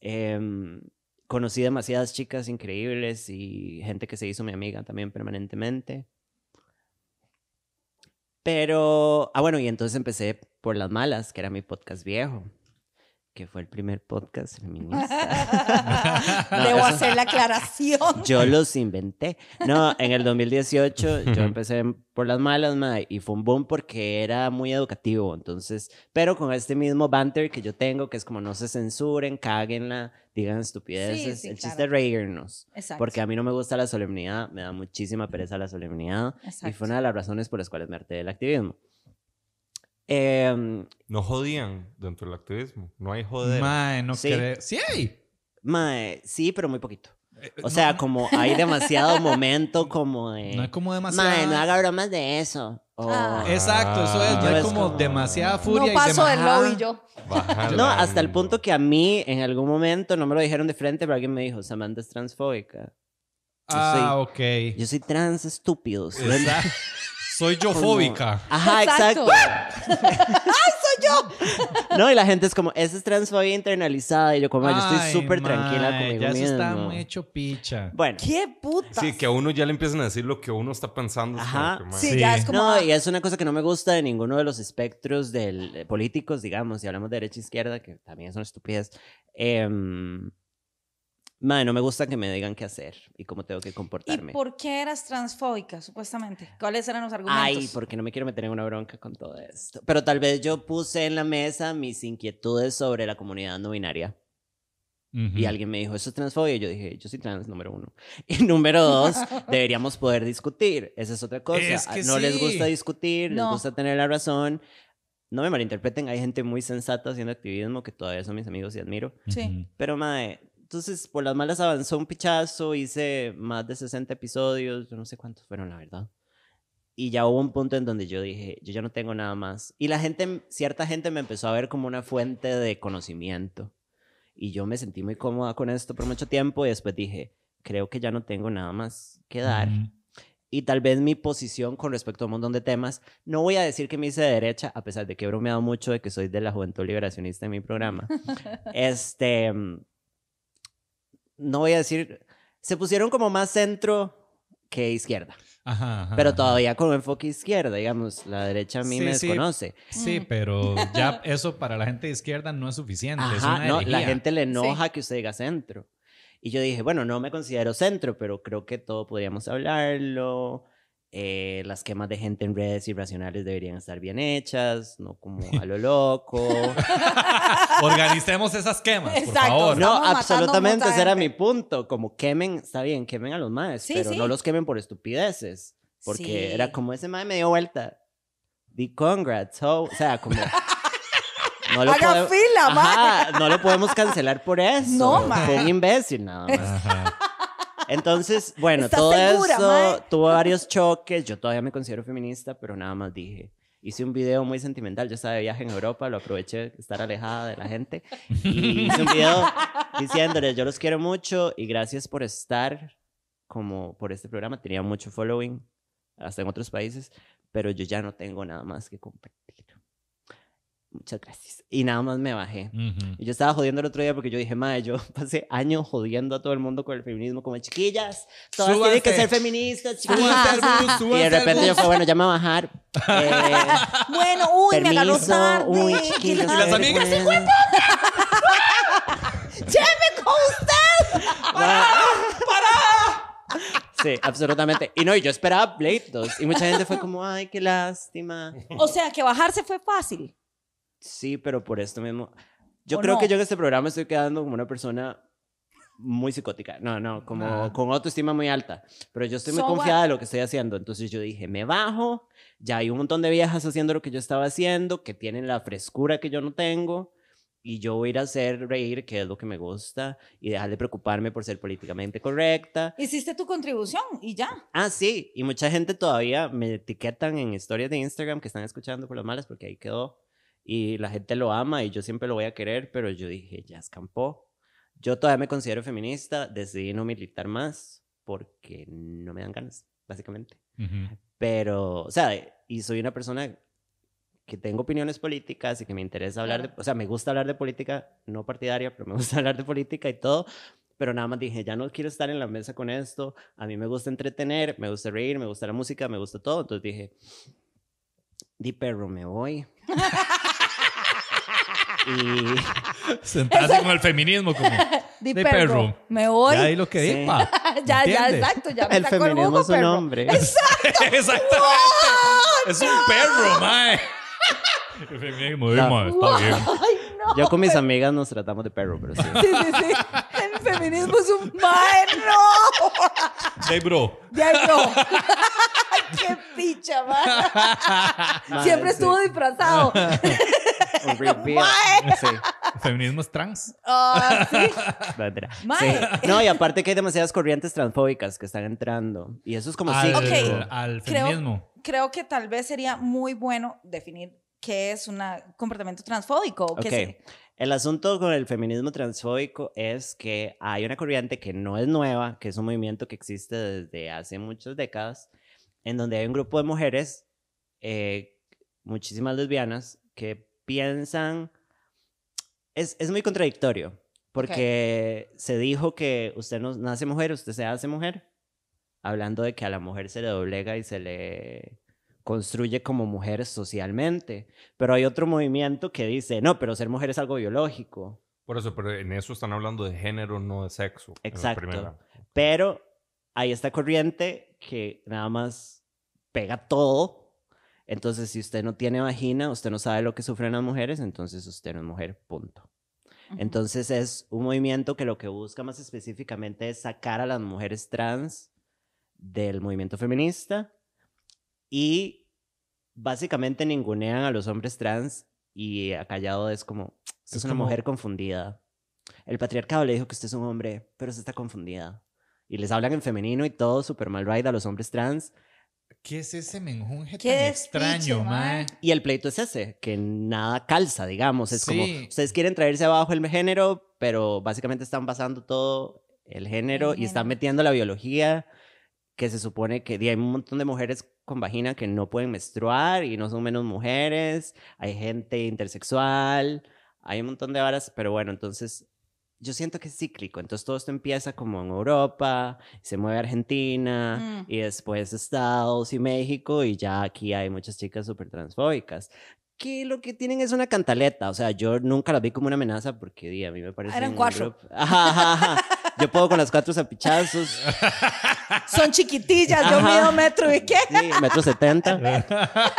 Em, conocí demasiadas chicas increíbles y gente que se hizo mi amiga también permanentemente. Pero, ah, bueno, y entonces empecé por Las Malas, que era mi podcast viejo, que fue el primer podcast feminista. [LAUGHS] No, Debo eso- hacer la aclaración. Yo los inventé. No, en el 2018 yo empecé por las malas, mae, y fue un boom porque era muy educativo. Entonces, pero con este mismo banter que yo tengo, que es como no se censuren, cáguenla, digan estupideces. sí, el claro. chiste es reírnos. Exacto. Porque a mí no me gusta la solemnidad, me da muchísima pereza la solemnidad. Y Exacto. fue una de las razones por las cuales me harté del activismo. Em, No jodían dentro del activismo. No hay joder. Mae, no Sí. Sí hay. mae, sí, pero muy poquito. Eh, O no, sea, como hay demasiado momento como de... No es como demasiado. Mae, no haga bromas de eso. Ah. Exacto, eso es. Ah. No Es como como- demasiada furia. no y paso del lobby yo. No, hasta el punto que a mí en algún momento no me lo dijeron de frente, pero alguien me dijo, Samantha es transfóbica. Ah, ok. Yo soy trans estúpido. [LAUGHS] soy- Exacto. Soy yo fóbica. Ajá, exacto. Exacto. [LAUGHS] No, y la gente es como, esa es transfobia internalizada. Y yo como, "Ay, yo Ay, estoy súper tranquila conmigo Ya eso mismo. está muy hecho picha. Bueno. ¡Qué puta! Sí, que a uno ya le empiezan a decir lo que uno está pensando. es como Ajá. que, mae, Sí, Sí. ya es como. No, ah, y es una cosa que no me gusta de ninguno de los espectros del, eh, políticos, digamos, si hablamos de derecha e izquierda, que también una estupidez. em, mae, no me gusta que me digan qué hacer y cómo tengo que ¿Y comportarme. por qué eras transfóbica, supuestamente? ¿Cuáles eran los argumentos? Ay, porque no me quiero meter en una bronca con todo esto. Pero tal vez yo puse en la mesa mis inquietudes sobre la comunidad no binaria. Y alguien me dijo, ¿eso es transfobia? Y yo dije, yo soy trans, número uno. [LAUGHS] Y número dos, [LAUGHS] deberíamos poder discutir. Esa es otra cosa. Es que no les gusta discutir, les No. gusta tener la razón. No me malinterpreten, hay gente muy sensata haciendo activismo que todavía son mis amigos y admiro. Sí. Pero, mae, entonces por las malas avanzó un pichazo, hice más de 60 episodios, yo no sé cuántos fueron, la verdad. Y ya hubo un punto en donde yo dije, yo ya no tengo nada más. Y la gente, cierta gente me empezó a ver como una fuente de conocimiento. Y yo me sentí muy cómoda con esto por mucho tiempo y después dije, creo que ya no tengo nada más que dar. Ujú. Y tal vez mi posición con respecto a un montón de temas, no voy a decir que me hice de derecha, a pesar de que he bromeado mucho de que soy de la Juventud Liberacionista en mi programa. [LAUGHS] este, mm, no voy a decir, se pusieron como más centro que izquierda, Ajá, ajá, pero todavía con enfoque izquierda, digamos, la derecha a mí Sí, me desconoce. Sí, Mm. pero [LAUGHS] ya eso para la gente de izquierda no es suficiente. es Ajá, una no, la gente le enoja que usted diga centro. Y yo dije, bueno, no me considero centro, pero creo que todo podríamos hablarlo. Eh, las quemas de gente en redes irracionales deberían estar bien hechas, no como a lo loco. [LAUGHS] Organicemos esas quemas, por Exacto. favor. No, absolutamente, ese era mi punto. Como quemen, está bien, quemen a los maes, Sí, pero sí. no los quemen por estupideces. Porque Sí. era como ese mae me dio vuelta. Di congrats, ho. o sea, como. No Haga podemos- fila, mae. Ajá, no lo podemos cancelar por eso. No, mae. Fue un imbécil nada más. Ajá. Entonces, bueno, ¿Estás todo segura, eso mae? tuvo varios choques. Yo todavía me considero feminista, pero nada más dije. Hice un video muy sentimental. Yo estaba de viaje en Europa, lo aproveché de estar alejada de la gente. Y hice un video [LAUGHS] diciéndoles: Yo los quiero mucho y gracias por estar como por este programa. Tenía mucho following, hasta en otros países, pero yo ya no tengo nada más que compartir. Muchas gracias. Y nada más me bajé. Y yo estaba jodiendo el otro día porque yo dije, madre, yo [LAUGHS] pasé años jodiendo a todo el mundo con el feminismo, como chiquillas, todas tienen que ser feministas, chiquillas. [LAUGHS] Y de repente yo fue, bueno, ya me voy a bajar. [LAUGHS] Eh, Bueno, uy, me agarró tarde. uy, chiquillos. Y las amigas, vergüenza. ¡Lléveme con usted! Sí, absolutamente. Y no, y yo esperaba pleitos. Y mucha gente fue como, ay, qué lástima. O sea, que bajarse fue fácil. Sí, pero por esto mismo. Yo ¿O creo no? que yo en este programa estoy quedando como una persona muy psicótica. No, no, como Ah. con autoestima muy alta. Pero yo estoy muy So confiada what? de lo que estoy haciendo. Entonces yo dije, me bajo. Ya hay un montón de viejas haciendo lo que yo estaba haciendo, que tienen la frescura que yo no tengo. Y yo voy a ir a hacer reír, que es lo que me gusta, y dejar de preocuparme por ser políticamente correcta. Hiciste tu contribución y ya. Ah, sí, y mucha gente todavía me etiquetan en historias de Instagram que están escuchando por las malas porque ahí quedó. Y la gente lo ama y yo siempre lo voy a querer, pero yo dije, ya escampó. Yo todavía me considero feminista, decidí no militar más porque no me dan ganas, básicamente. Ujú. Pero, o sea, y soy una persona que tengo opiniones políticas y que me interesa hablar de, o sea, me gusta hablar de política, no partidaria, pero me gusta [LAUGHS] hablar de política y todo, pero nada más dije, ya no quiero estar en la mesa con esto, a mí me gusta entretener, me gusta reír, me gusta la música, me gusta todo, entonces dije, di perro, me voy. [LAUGHS] y [LAUGHS] Sentarse con el feminismo como... [LAUGHS] Di De perro, perro. Me voy. Ya ahí lo que Sí. di, pa. [LAUGHS] ya, ya, exacto. Ya me el sacó feminismo jugo, es un perro. hombre. Exactamente. Es un perro, mae. El feminismo, No. mae, está bien. Ay, no. Yo con mis amigas nos tratamos de perro, pero sí. Sí, sí, sí. El feminismo es un mae, no. Hey, bro. Ya no. Qué picha, man. Mae, Siempre sí. estuvo disfrazado. [LAUGHS] Mae. Sí. Feminismo es trans. Ah, sí. [LAUGHS] No. Sí. No, y aparte que hay demasiadas corrientes transfóbicas que están entrando. Y eso es como Al, cíclico. Ok. al Creo- feminismo. Creo que tal vez sería muy bueno definir qué es un comportamiento transfóbico. o qué El asunto con el feminismo transfóbico es que hay una corriente que no es nueva, que es un movimiento que existe desde hace muchas décadas, en donde hay un grupo de mujeres, eh, muchísimas lesbianas, que piensan... Es, es muy contradictorio, porque se dijo que usted no nace mujer, usted se hace mujer, hablando de que a la mujer se le doblega y se le construye como mujer socialmente. Pero hay otro movimiento que dice, no, pero ser mujer es algo biológico. Por eso, pero en eso están hablando de género, no de sexo. Exacto. Pero hay esta corriente que nada más pega todo. Entonces, si usted no tiene vagina, usted no sabe lo que sufren las mujeres, entonces usted no es mujer, punto. Entonces es un movimiento que lo que busca más específicamente es sacar a las mujeres trans del movimiento feminista y básicamente ningunean a los hombres trans y a Callado es como, usted es, una como- mujer confundida. El patriarcado le dijo que usted es un hombre, pero usted está confundida. Y les hablan en femenino y todo súper mal ride a los hombres trans. ¿Qué es ese menjunje Qué tan extraño, mae? mae. Y el pleito es ese, que nada calza, digamos. Es como, Sí. ustedes quieren traerse abajo el género, pero básicamente están basando todo el género El y están género. metiendo la biología, que se supone que hay un montón de mujeres con vagina que no pueden menstruar y no son menos mujeres. Hay gente intersexual, hay un montón de varas, pero bueno, entonces yo siento que es cíclico. Entonces todo esto empieza como en Europa, se mueve a Argentina Mm. y después Estados y México y ya aquí hay muchas chicas súper transfóbicas. Que lo que tienen es una cantaleta, o sea, yo nunca las vi como una amenaza porque di, a mí me parece. Eran un cuatro. Ajá, ajá, ajá. Yo puedo con las cuatro zapichazos. [LAUGHS] Son chiquitillas, yo mido metro y qué. Sí, metro setenta.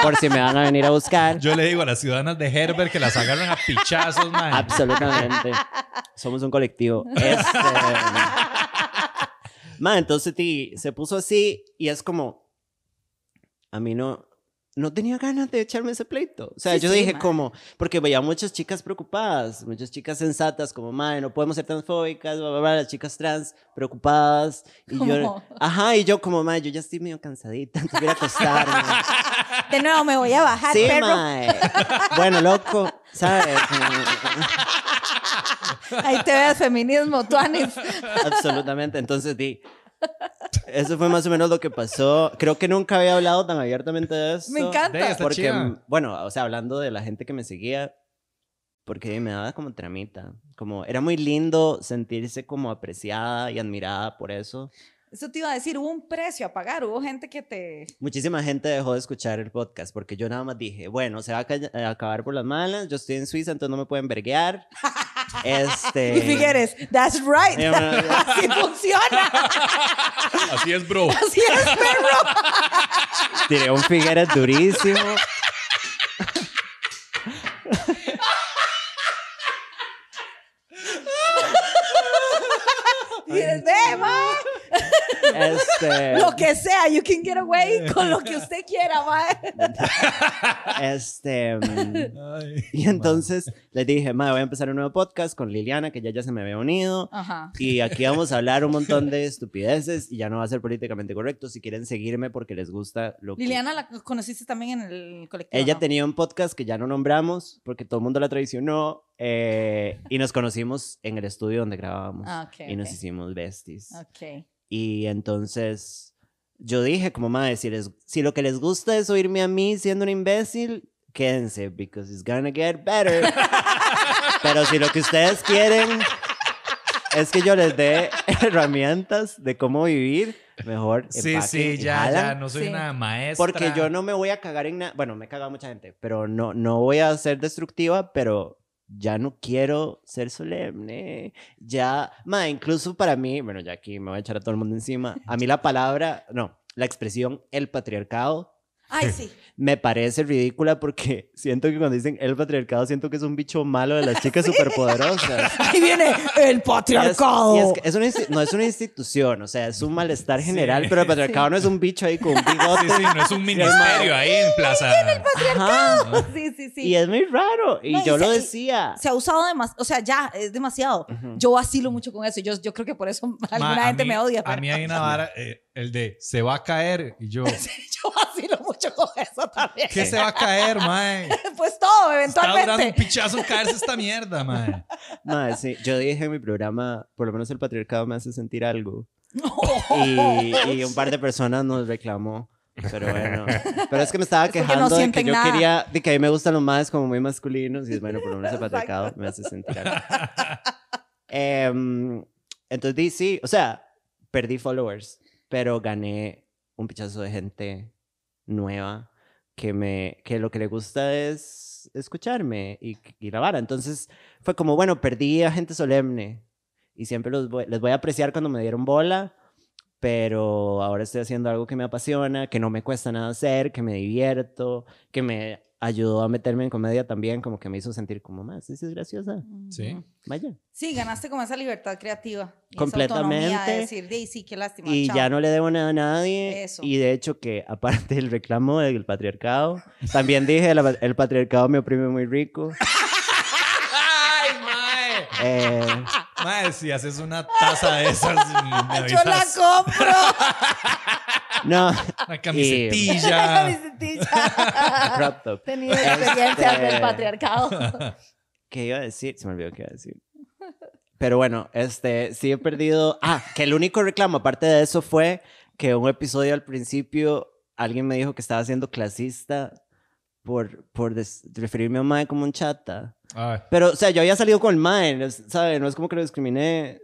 Por si me van a venir a buscar. Yo le digo a las ciudadanas de Herbert que las agarran a pichazos, mae. Absolutamente. Somos un colectivo. Este... Ma, entonces ti, se puso así y es como, a mí no, no tenía ganas de echarme ese pleito. O sea, Sí, yo sí, dije ma. como, porque veía muchas chicas preocupadas, muchas chicas sensatas, como, madre, no podemos ser transfóbicas, bla, bla, bla, las chicas trans preocupadas. Y yo, Como- ajá, y yo como, madre, yo ya estoy medio cansadita, entonces voy a ir a acostarme. De nuevo me voy a bajar, Sí, perro. mae. Bueno, loco, ¿sabes? Ahí te ves, feminismo, tuanis. Absolutamente. Entonces, di. Eso fue más o menos lo que pasó. Creo que nunca había hablado tan abiertamente de eso. Me encanta. Porque, bueno, o sea, hablando de la gente que me seguía, porque me daba como tramita. Como, era muy lindo sentirse como apreciada y admirada por eso. Eso te iba a decir, hubo un precio a pagar, hubo gente que te... Muchísima gente dejó de escuchar el podcast porque yo nada más dije, bueno, se va a acabar por las malas, yo estoy en Suiza, entonces no me pueden verguear. [LAUGHS] este... Y Figueres, that's right. [LAUGHS] Así funciona. Así es, bro. Así es, perro. Tiré un Figueres durísimo. Ve. Este, [LAUGHS] Lo que sea, you can get away con lo que usted quiera, ma. [LAUGHS] este, Ay, y entonces les dije, madre, voy a empezar un nuevo podcast con Liliana, que ya ya se me había unido. Ajá. Y aquí vamos a hablar un montón de estupideces y ya no va a ser políticamente correcto. Si quieren seguirme porque les gusta lo que... Liliana la conociste también en el colectivo. Ella ¿no? tenía un podcast que ya no nombramos porque todo el mundo la traicionó eh, y nos conocimos en el estudio donde grabábamos Ah, ok, y nos ok. hicimos besties. Ok. Y entonces yo dije como madre, si, les, si lo que les gusta es oírme a mí siendo un imbécil, quédense, because it's gonna get better. [LAUGHS] Pero si lo que ustedes quieren es que yo les dé herramientas de cómo vivir, mejor Sí, sí, ya, ya, no soy Sí. una maestra. Porque yo no me voy a cagar en nada. Bueno, me he cagado mucha gente, pero no, no voy a ser destructiva, pero ya no quiero ser solemne. Ya, ma, incluso para mí, bueno, ya aquí me voy a echar a todo el mundo encima. A mí la palabra, no, la expresión el patriarcado Ay, [LAUGHS] sí. me parece ridícula porque [LAUGHS] siento que cuando dicen el patriarcado, siento que es un bicho malo de las chicas [LAUGHS] superpoderosas. Ahí viene el Y es- patriarcado. y es que es una insti- no es una institución, o sea, es un malestar general, pero el patriarcado no es un bicho ahí con un bigote. Sí, sí, no es un ministerio ahí en Plaza. Ajá. Sí, sí, sí. Y es muy raro. Y No, y yo se- lo y- decía. se ha usado demasiado, o sea, ya, es demasiado. Yo vacilo mucho con eso. Yo, yo creo que por eso alguna Ma, gente mí- me odia. A mí hay una vara, eh, el de se va a caer y yo, yo vacilo mucho con eso también. ¿qué se va a caer, mae? [LAUGHS] Pues todo, Está durando un eventualmente. pichazo [LAUGHS] caerse esta mierda, mae. Mae, sí, yo dije en mi programa, por lo menos el patriarcado me hace sentir algo. Oh. Y, y un par de personas nos reclamó. Pero bueno, pero es que me estaba Es porque no quejando de que yo nada. quería, de que a mí me gustan los más como muy masculinos y es bueno, por lo menos el patriarcado me hace sentir algo. Em, entonces di sí, o sea, perdí followers, pero gané un pichazo de gente nueva que me que lo que le gusta es escucharme y, y. Entonces fue como, bueno, perdí a gente solemne y siempre los les voy a apreciar cuando me dieron bola, pero ahora estoy haciendo algo que me apasiona, que no me cuesta nada hacer, que me divierto, que me ayudó a meterme en comedia también, como que me hizo sentir como más, sí, es graciosa, Sí. vaya. Sí, ganaste como esa libertad creativa. y esa Completamente. autonomía de decir, "Di, sí, qué lástima. Y chao". ya no le debo nada a nadie. Eso. Y de hecho que aparte del reclamo del patriarcado, también dije, el, el patriarcado me oprime muy rico. [LAUGHS] ¡Ay, mae! Eh, Mae, si haces una taza de esas, me Yo la compro. [LAUGHS] no, [LAUGHS] Una camisetilla. [LAUGHS] Camisetilla. crop top. Tenido experiencias Este- del patriarcado. [LAUGHS] ¿Qué iba a decir? Se me olvidó qué iba a decir. Pero bueno, este, sí he perdido. Ah, que el único reclamo, aparte de eso, fue que un episodio al principio alguien me dijo que estaba siendo clasista por, por referirme a un mae como un chata. Ay, Pero, o sea, yo había salido con el mae, no es- ¿sabe? No es como que lo discriminé,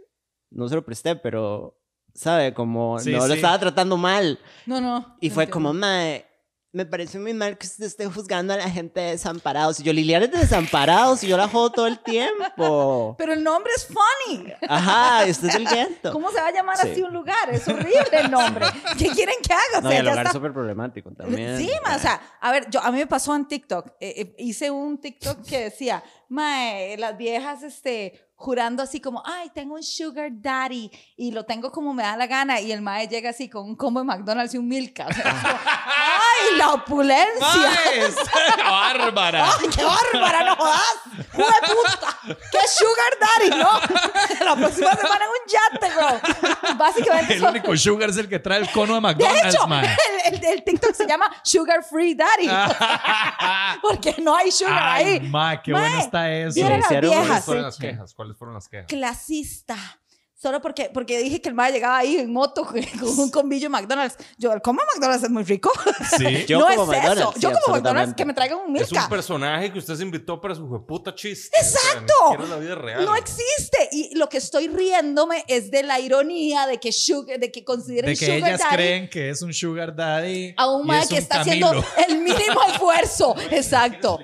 no se lo presté, pero, ¿sabe? Como Sí, no lo estaba tratando mal. No, no. Y no fue entiendo. como, mae, me parece muy mal que usted esté juzgando a la gente de desamparados. Y yo, Liliana es de desamparados y yo la jodo todo el tiempo. [LAUGHS] Pero el nombre es funny. Ajá, y usted es el viento. ¿Cómo se va a llamar Sí. así un lugar? Es horrible el nombre. [LAUGHS] ¿Qué quieren que haga? O sea, el lugar está- súper problemático también. Sí, ma, o sea, a ver, yo, a mí me pasó en TikTok. eh, eh, hice un TikTok que decía, mae, las viejas, este, jurando así como, ay, tengo un sugar daddy y lo tengo como me da la gana. Y el mae llega así con un combo de McDonald's y un Milka. O sea, es como, ay, la opulencia. ¡Mae, es [LAUGHS] ¡Bárbara! ¡Ay, qué bárbara, no jodas! ¡Jue puta! ¡Qué sugar daddy, no! [LAUGHS] La próxima semana en un yate, bro. Básicamente El son- único sugar es el que trae el cono de De McDonald's, hecho, mae. el, el- el TikTok se llama Sugar Free Daddy. [LAUGHS] Porque no hay sugar Ay, ahí. mae, qué Mae, bueno está eso. las hicieron viejas. ¿Cuáles fueron las sí. quejas? ¿Cuáles fueron las quejas? Clasista. Solo porque, porque dije que el mae llegaba ahí en moto [LAUGHS] con un combillo de McDonald's. Yo, de McDonald's es muy rico. [LAUGHS] Sí. Yo no como es eso. McDonald's, Yo sí, como McDonald's que me traigan un Es Milka. un personaje que usted se invitó para su puta chiste. Exacto. O sea, es la vida real. No existe. Y lo que estoy riéndome es de la ironía de que, sugar, de que consideren De que Sugar ellas Daddy creen que es un sugar daddy. a un mae es que un está Camilo. haciendo [LAUGHS] el mínimo esfuerzo. Exacto.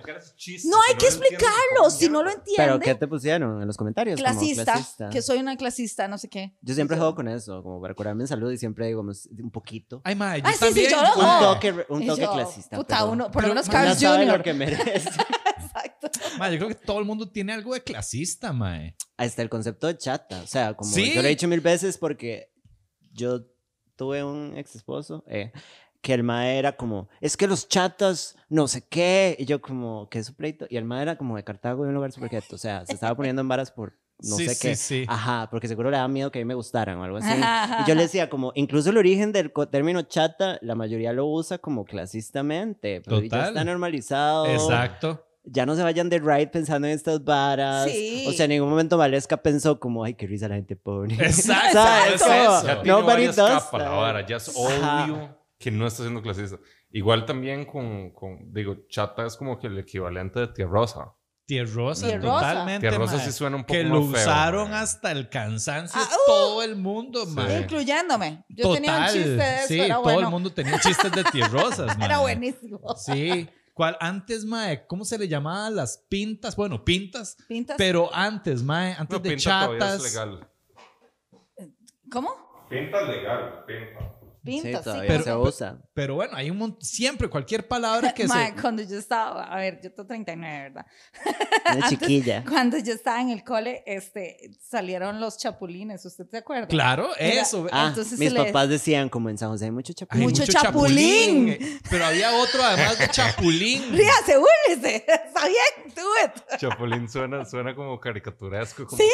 No hay que explicarlo si no lo ¿Pero entiende. qué te pusieron en los comentarios? Como Clasista, que soy una clasista, no sé qué. Yo siempre juego con eso, como para curarme en salud y siempre digo un poquito. Ay, mae, yo Ah, sí, sí, también. yo lo Un toque, un toque yo, clasista. Puta, pero uno, por lo menos no Carl sabe Jr. lo que [LAUGHS] merece. Exacto. Mae, yo creo que todo el mundo tiene algo de clasista, mae. Hasta el concepto de chata. O sea, como Sí. yo lo he dicho mil veces porque yo tuve un ex esposo eh, que el mae era como, es que los chatas, no sé qué. Y yo como, ¿qué es su pleito? Y el mae era como de Cartago de un lugar súper quieto. O sea, se estaba poniendo en varas por no Sí, sé sí, qué. sí. Ajá, porque seguro le daba miedo que a mí me gustaran o algo así. [LAUGHS] Y yo le decía como, incluso el origen del término chata, la mayoría lo usa como clasistamente. Pero ya Total. está normalizado. Exacto. Ya no se vayan de right pensando en estas varas. Sí. O sea, en ningún momento Valesca pensó como, ay, qué risa la gente pobre. Exacto, [LAUGHS] ¿Sabes? eso. Ya tiene no, varias capas la vara. Ya es obvio que no está siendo clasista. Igual también con, con, digo, chata es como que el equivalente de tierrosa. Tierrosa, Tierrosa. totalmente. Tierrosa sí suena un poco Que más lo feo, usaron hasta el cansancio Ah, uh. todo el mundo, mae. Incluyéndome. Yo Total. tenía un chiste de eso, sí, era todo bueno. el mundo tenía chistes de tierrosas, [LAUGHS] mae. Era buenísimo. Sí. ¿Cuál? Antes, mae, ¿cómo se le llamaban las pintas? Bueno, pintas. ¿Pintas? Pero antes, mae, antes No, de pinta chatas. es legal. ¿Cómo? Pinta es legal, pinta. Pintas, sí, sí. pero- se usa. Pero bueno, hay un montón. Siempre, cualquier palabra que [LAUGHS] Mae, se. cuando yo estaba, a ver, yo tengo 39, ¿verdad? Una [LAUGHS] Antes, chiquilla. Cuando yo estaba en el cole, este, salieron los chapulines, ¿usted se acuerda? Claro, Era- eso. Ah, Entonces mis papás decían como en San José hay mucho Hay chapulín. Mucho chapulín. eh, Pero había otro además de chapulín. [LAUGHS] Ríase, búrlese. Está bien. Chapulín suena, suena como caricaturesco. Como, Sí.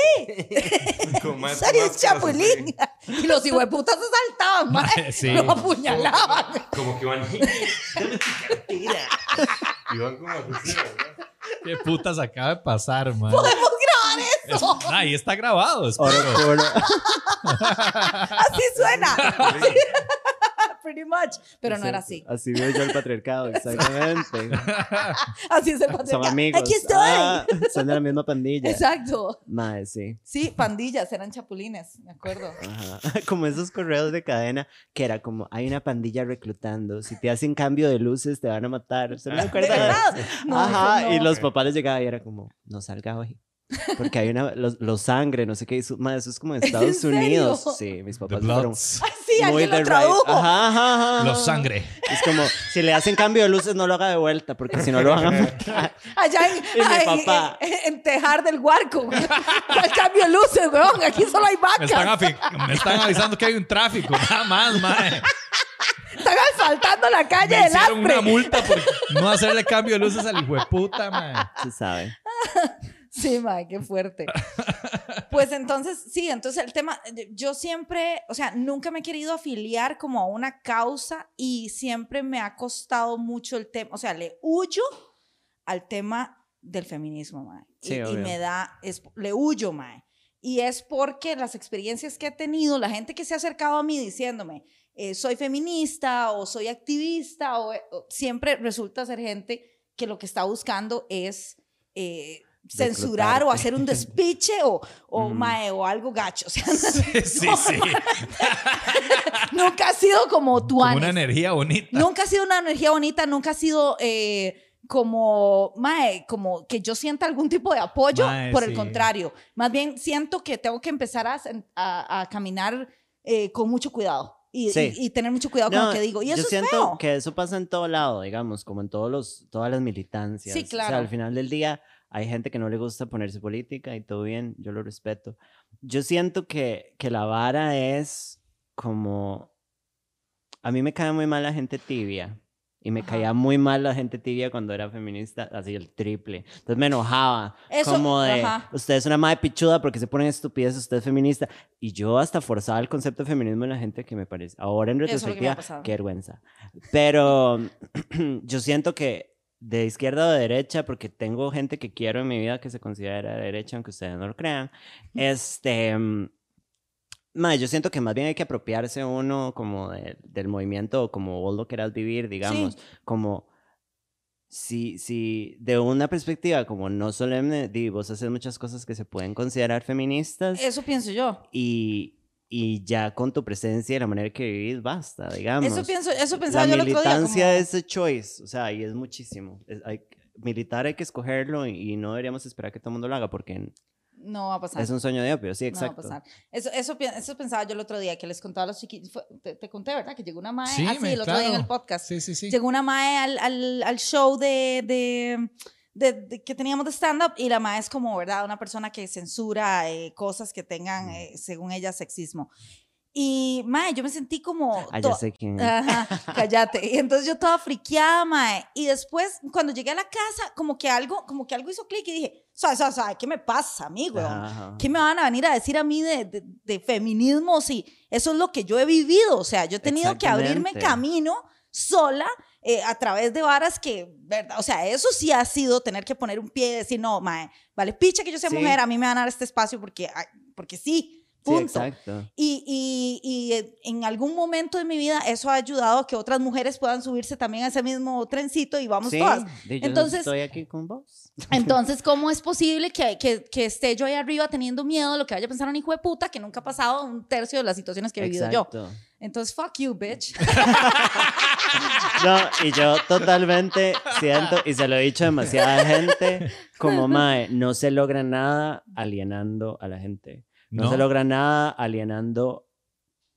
como más chapulín. Y los hijueputas se saltaban, mae. Mae, sí. Lo apuñalaban. Como que van. [LAUGHS] y van como así, ¿verdad? ¿Qué putas acaba de pasar, man? Podemos grabar Es- eso. [LAUGHS] Ahí está grabado. Oro espero. puro. Así suena. Pretty much. Pero no era así. Así veo yo el patriarcado, [LAUGHS] exactamente. [LAUGHS] Así es el Son patriarcado. amigos. Aquí estoy. Ah, son de la misma pandilla. Exacto. Madre, sí. Sí, pandillas, eran chapulines, me acuerdo. Ajá. [LAUGHS] Como esos correos de cadena que era como, hay una pandilla reclutando, si te hacen cambio de luces te van a matar. ¿Se me ¿De acuerda? verdad? No, Ajá, no. y los papás les llegaban y era como, no salga hoy. Porque hay una, los, los sangre, no sé qué, eso, ma, eso es como en [LAUGHS] ¿Es en Estados Unidos. serio? Sí, mis The papás fueron. Ay, sí, muy alguien de lo right. tradujo. Ajá, ajá, ajá. Los sangre. Es como, si le hacen cambio de luces, no lo haga de vuelta, porque si no lo van a matar. [LAUGHS] Allá en, mi ay, papá. en, en Tejar del Huarco. Al cambio de luces, weón. Aquí solo hay Me están, vacas. afi- me están avisando que hay un tráfico. Nada más, mae. Están asfaltando la calle Me del hicieron hambre. una multa por no hacerle cambio de luces al hijo de puta, mae. Se sabe. Sí, mae, qué fuerte. [LAUGHS] Pues entonces, sí, entonces el tema, yo siempre, o sea, nunca me he querido afiliar como a una causa y siempre me ha costado mucho el tema, o sea, le huyo al tema del feminismo, mae. Y- Sí, y, obvio. me da, es, le huyo, mae. Y es porque las experiencias que he tenido, la gente que se ha acercado a mí diciéndome, eh, soy feminista o soy activista, o, o- siempre resulta ser gente que lo que está buscando es eh, censurar o hacer un despiche o, o, Mm. mae, o algo gacho. O sea, Sí, [LAUGHS] sí, sí. [LAUGHS] nunca ha sido como tu una energía bonita. Nunca ha sido una energía bonita, nunca ha sido eh, como, mae, como que yo sienta algún tipo de apoyo. Mae, por sí. el contrario, más bien siento que tengo que empezar a, a- a caminar eh, con mucho cuidado y, Sí. y- y tener mucho cuidado con No, lo que digo. Y eso yo es siento feo. que eso pasa en todo lado, digamos, como en todos los, todas las militancias. Sí, O sea, claro. al final del día hay gente que no le gusta ponerse política y todo bien, yo lo respeto. Yo siento que, que la vara es como... A mí me cae muy mal la gente tibia. Y me Ajá. caía muy mal la gente tibia cuando era feminista, así el triple. Entonces me enojaba. Eso, como de, ajá. usted es una madre pichuda porque se ponen estupideces, usted es feminista. Y yo hasta forzaba el concepto de feminismo en la gente que me parece. Ahora en retrospectiva, qué vergüenza. Pero [CLEARS THROAT] yo siento que de izquierda o de derecha, porque tengo gente que quiero en mi vida que se considera de derecha, aunque ustedes no lo crean, este... mm, mae, yo siento que más bien hay que apropiarse uno como de- del movimiento o como vos lo quieras vivir, digamos, como si, si de una perspectiva como no solemne, di, vos haces muchas cosas que se pueden considerar feministas Eso pienso yo. y, y ya con tu presencia y la manera que vivís basta, digamos. Eso pienso, eso pensaba la yo el otro día. militancia como- es a choice, o sea, y es muchísimo. Es- hay, militar hay que escogerlo y, y no deberíamos esperar que todo el mundo lo haga porque No va a pasar. es un sueño de opio, sí, No va a exacto. pasar. Eso, eso, eso pensaba yo el otro día, que les contaba a los chiquitos. Te, te conté, ¿verdad? Que llegó una mae. Sí, así, me- el otro día en el claro. podcast. Sí, sí, sí. Llegó una mae al, al, al show de, de, de- de- que teníamos de stand-up y la mae es como, ¿verdad? Una persona que censura eh, cosas que tengan, eh, según ella, sexismo. Y, mae, yo me sentí como... Ah, ya sé quién. Ajá, [LAUGHS] cállate. Y entonces yo toda friqueada, mae. Y después, cuando llegué a la casa, como que algo, como que algo hizo clic y dije, ¿sabes, sabes, sabes? ¿Qué me pasa, amigo? ¿Qué me van a venir a decir a mí de, de, de feminismo si eso es lo que yo he vivido? O sea, yo he tenido que abrirme camino sola eh, a través de varas que, ¿verdad? O sea, eso sí ha sido tener que poner un pie y decir, no, mae, vale, picha que yo sea Sí. mujer, a mí me van a dar este espacio porque, porque sí. Sí, Punto. exacto. Y, y, y eh, en algún momento de mi vida eso ha ayudado a que otras mujeres puedan subirse también a ese mismo trencito y vamos Sí, todas. yo Entonces- estoy aquí con vos. [LAUGHS] Entonces, ¿cómo es posible que, que, que esté yo ahí arriba teniendo miedo de lo que vaya a pensar un hijo de puta que nunca ha pasado un tercio de las situaciones que he vivido yo? Exacto. Entonces, fuck you, bitch. [LAUGHS] No, y yo totalmente siento, y se lo he dicho a demasiada gente, como Mae, no se logra nada alienando a la gente. No, No. se logra nada alienando.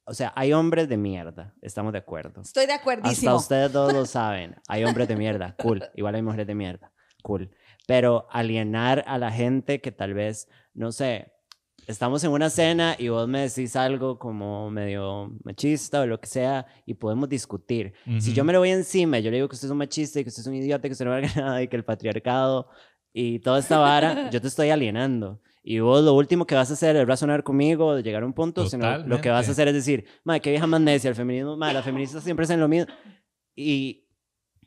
O sea, hay hombres de mierda, estamos de acuerdo. Estoy de Hasta acuerdísimo. ustedes todos lo saben. Hay hombres de mierda, [LAUGHS] cool. Igual hay mujeres de mierda, cool. Pero alienar a la gente que tal vez, no sé, estamos en una cena y vos me decís algo como medio machista o lo que sea y podemos discutir. Si yo me lo voy encima, yo le digo que usted es un machista y que usted es un idiota, que usted no valga [LAUGHS] nada y que el patriarcado y toda esta vara, yo te estoy alienando. Y vos lo último que vas a hacer es razonar conmigo, de llegar a un punto, sino lo que vas a hacer es decir, madre, qué vieja más necia, el feminismo, madre, las [LAUGHS] feministas siempre hacen lo mismo. Y,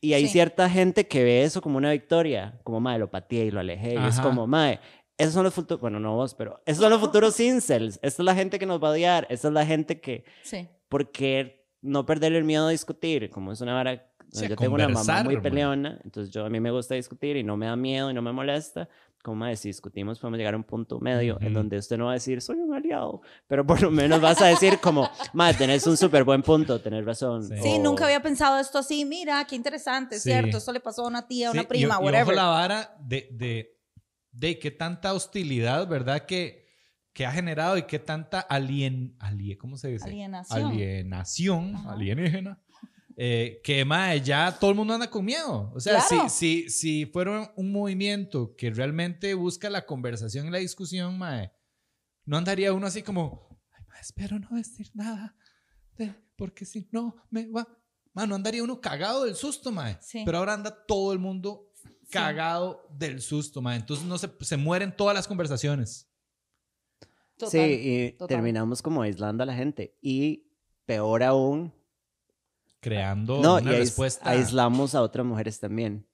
y hay Sí. cierta gente que ve eso como una victoria, como, madre, lo pateé y lo alejé. Y es como, madre, esos son los futuros, bueno, no vos, pero esos son los futuros incels. Esta es la gente que nos va a odiar, esta es la gente que, Sí. ¿por qué no perderle el miedo a discutir? Como es una vara... Yo tengo una mamá muy man. peleona, entonces yo a mí me gusta discutir y no me da miedo y no me molesta. Como si discutimos podemos llegar a un punto medio en Ujú. donde usted no va a decir soy un aliado, pero por lo menos vas a decir como, madre, tenés un súper buen punto, tenés razón. Sí. Sí, o- nunca había pensado esto así. Mira, qué interesante, Sí. ¿cierto? Esto le pasó a una tía, a una Sí, y- prima, y, ojo whatever. la vara de, de, de qué tanta hostilidad, ¿verdad? Que, que ha generado y qué tanta alien, alie- ¿cómo se dice? Alienación. Alienación, Ajá. alienígena. Eh, que mae, ya todo el mundo anda con miedo. O sea, Claro. si, si, si fuera un movimiento que realmente busca la conversación y la discusión, mae, no andaría uno así como, ay, mae, espero no decir nada, de- porque si no me va. Mae, no andaría uno cagado del susto, mae. Sí. Pero ahora anda todo el mundo cagado del susto, mae. Entonces no se, se mueren todas las conversaciones. Total, sí, y total. terminamos como aislando a la gente. Y peor aún, Creando no, una y respuesta. aislamos a otras mujeres también.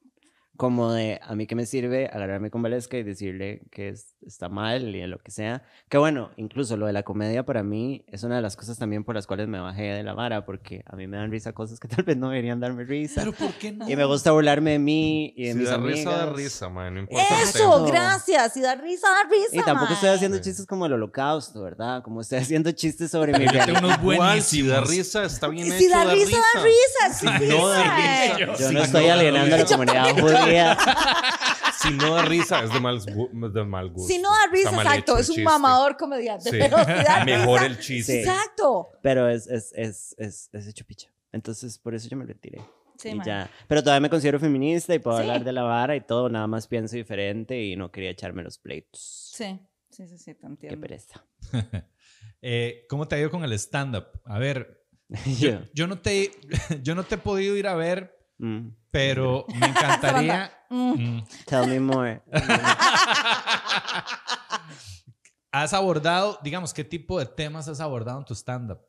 Como de, a mí que me sirve agarrarme con Valesca y decirle que es- está mal y lo que sea. Que bueno, incluso lo de la comedia para mí es una de las cosas también por las cuales me bajé de la vara, porque a mí me dan risa cosas que [LAUGHS] tal vez no deberían darme risa. Pero ¿por qué no? Y me gusta burlarme de mí y de Si mis da amigas. risa, da risa, man. No importa Eso, gracias. Si da risa, da risa. Y tampoco estoy mae. haciendo Sí. chistes como el holocausto, ¿verdad? Como estoy haciendo chistes sobre mi Yo realidad. unos Igual, si da buenísimos. risa, está bien Y hecho. si da risa, da risa. Si no da risa, Yo si no estoy da alienando a la comunidad [LAUGHS] judía. [LAUGHS] Si no da risa, es de mal, de mal gusto. Si no da risa, exacto. Es un chiste. mamador comediante. Sí. Pero si da Mejor risa, el chiste. Sí. Exacto. Pero es, es, es, es, es hecho picha. Entonces, por eso yo me retiré. Sí, y ya. Pero todavía me considero feminista y puedo Sí. hablar de la vara y todo. Nada más pienso diferente y no quería echarme los pleitos. Sí, sí, sí, sí, te Qué entiendo. pereza. [LAUGHS] Eh, ¿Cómo te ha ido con el stand-up? A ver, [LAUGHS] yo no te, yo no te he podido ir a ver, mm, pero me encantaría. [LAUGHS] Mm. Mm. tell me more. [LAUGHS] ¿Has abordado, digamos, qué tipo de temas has abordado en tu stand-up?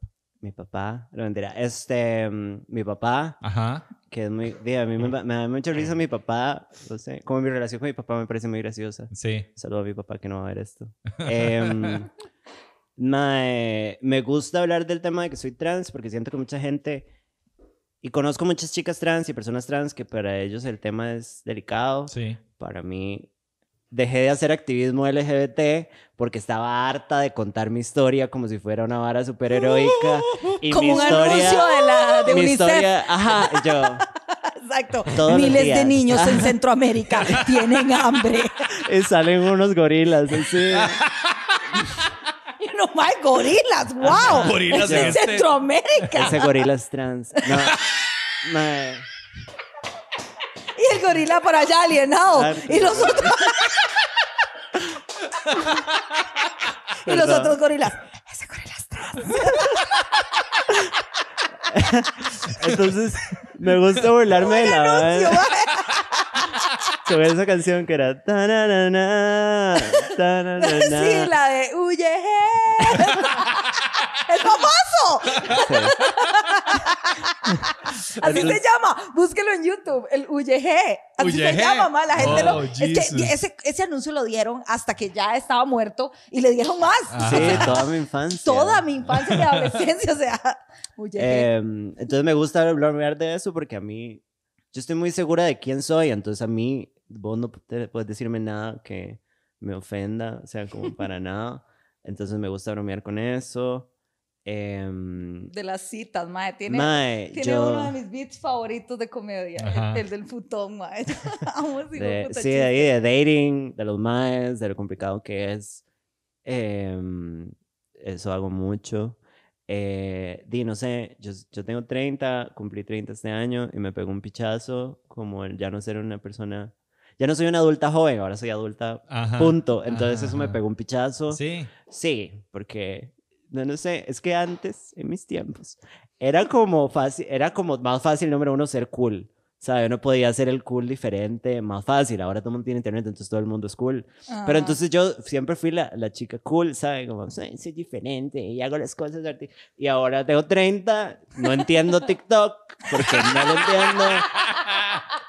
mi papá, lo mentira. Este, mi papá, Ajá. que es muy. a mí me, me da mucha risa mi papá. No sé. Como mi relación con mi papá me parece muy graciosa. Sí. Saludo a mi papá que no va a ver esto. [LAUGHS] Mae, me gusta hablar del tema de que soy trans porque siento que mucha gente, y conozco muchas chicas trans y personas trans que para ellos el tema es delicado. Sí. Para mí, dejé de hacer activismo LGBT porque estaba harta de contar mi historia como si fuera una vara superheroica. [LAUGHS] Y Como mi un historia, anuncio de, la, de mi UNICEF. historia, ajá, yo. Exacto. Todos Miles de niños en [LAUGHS] Centroamérica tienen hambre. Y salen unos gorilas, así. [LAUGHS] No más gorilas, wow. Gorilas Es en en este- Centroamérica. Ese gorila es trans. No. [LAUGHS] mae. Y el gorila por allá alienado. Harto. Y los otros. y los Perdón. otros gorilas. Ese gorila es trans. Entonces, me gusta burlarme de la Anuncio, vara. Sobre esa canción que era. "Ta-na-na-na, ta-na-na-na". Sí, la de huye. [LAUGHS] ¡Es famoso! Así se llama. Búsquelo en YouTube, el UYG. Así se llama, ma. La gente Oh, lo. Es que ese, ese anuncio lo dieron hasta que ya estaba muerto y le dieron más. Ajá. Sí, toda mi infancia. Toda mi infancia y adolescencia, [LAUGHS] o sea, UYG. Em, entonces me gusta hablar de eso porque a mí, yo estoy muy segura de quién soy, entonces a mí, vos no te- puedes decirme nada que me ofenda, o sea, como para nada. Entonces me gusta bromear con eso. Em, de las citas, mae. Tiene, mae, tiene yo- uno de mis beats favoritos de comedia, el- el, del futón, mae. [LAUGHS] De sí, de ahí, de dating, de los maes, de lo complicado que es. Em, eso hago mucho. Eh, di, no sé, yo, yo tengo 30, cumplí 30 este año y me pegó un pichazo como el ya no ser una persona, ya no soy una adulta joven, ahora soy adulta, Ajá. punto. Entonces eso me pegó un pichazo. Sí. Sí, porque, no, no sé, es que antes, en mis tiempos, era como fácil, era como más fácil, número uno, ser cool. ¿Sabes? Uno podía hacer el cool diferente, más fácil. Ahora todo el mundo tiene internet, entonces todo el mundo es cool. Pero entonces yo siempre fui la, la chica cool, ¿sabes? Como, soy, soy diferente y hago las cosas arti-". Y ahora tengo 30, no entiendo TikTok, porque no lo entiendo.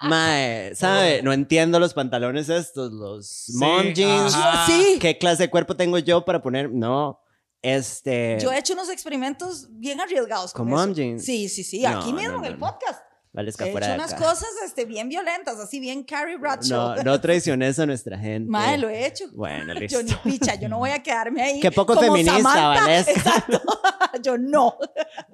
Mae, ¿sabe? No entiendo los pantalones estos, los mom jeans. Sí. ¿Qué clase de cuerpo tengo yo para poner? No. Este. Yo he hecho unos experimentos bien arriesgados con ¿Con eso. mom jeans? Sí, sí, sí. No, Aquí mismo no, en no, el no. podcast. Vale, He está hecho fuera de unas acá. cosas este, bien violentas, así bien Carrie Bradshaw. No, no traiciones a nuestra gente. Mae, lo he hecho. Bueno, Yo listo. ni picha, yo no voy a quedarme ahí. Qué poco como feminista, Samantha. Vanessa. [LAUGHS] Exacto. [LAUGHS] yo no.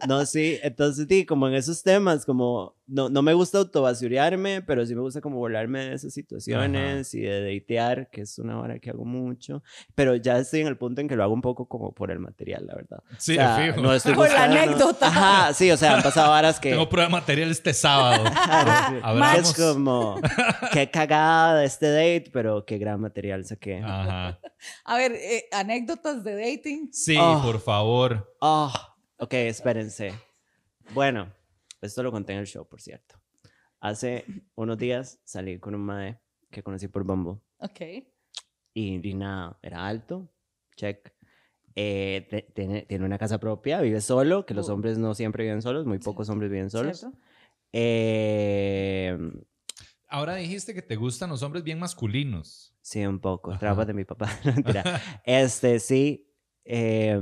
No, sí, entonces, sí, como en esos temas, como no, no me gusta autobasurearme, pero sí me gusta como volarme de esas situaciones y de datear, que es una hora que hago mucho, pero ya estoy en el punto en que lo hago un poco como por el material, la verdad. Sí, O sea, fijo. no estoy [LAUGHS] Por la buscando- anécdota. Ajá, sí, o sea, han pasado horas que... Tengo prueba de material este sábado. [LAUGHS] Claro, sí. Hablamos. Es como, qué cagada de este date, pero qué gran material saqué. Ajá. A ver, eh, anécdotas de dating. Sí, Oh. por favor. Oh, ok, espérense. Bueno, esto lo conté en el show, por cierto. Hace unos días salí con un mae que conocí por Bumble. Ok. Y, y nada, era alto, check. Eh, te- tiene, tiene una casa propia, vive solo, que los hombres no siempre viven solos, muy pocos hombres viven solos. ¿Cierto? Eh, Ahora dijiste que te gustan los hombres bien masculinos. sí, un poco, Ajá. traumas de mi papá. [LAUGHS] [LAUGHS] Este, sí, eh,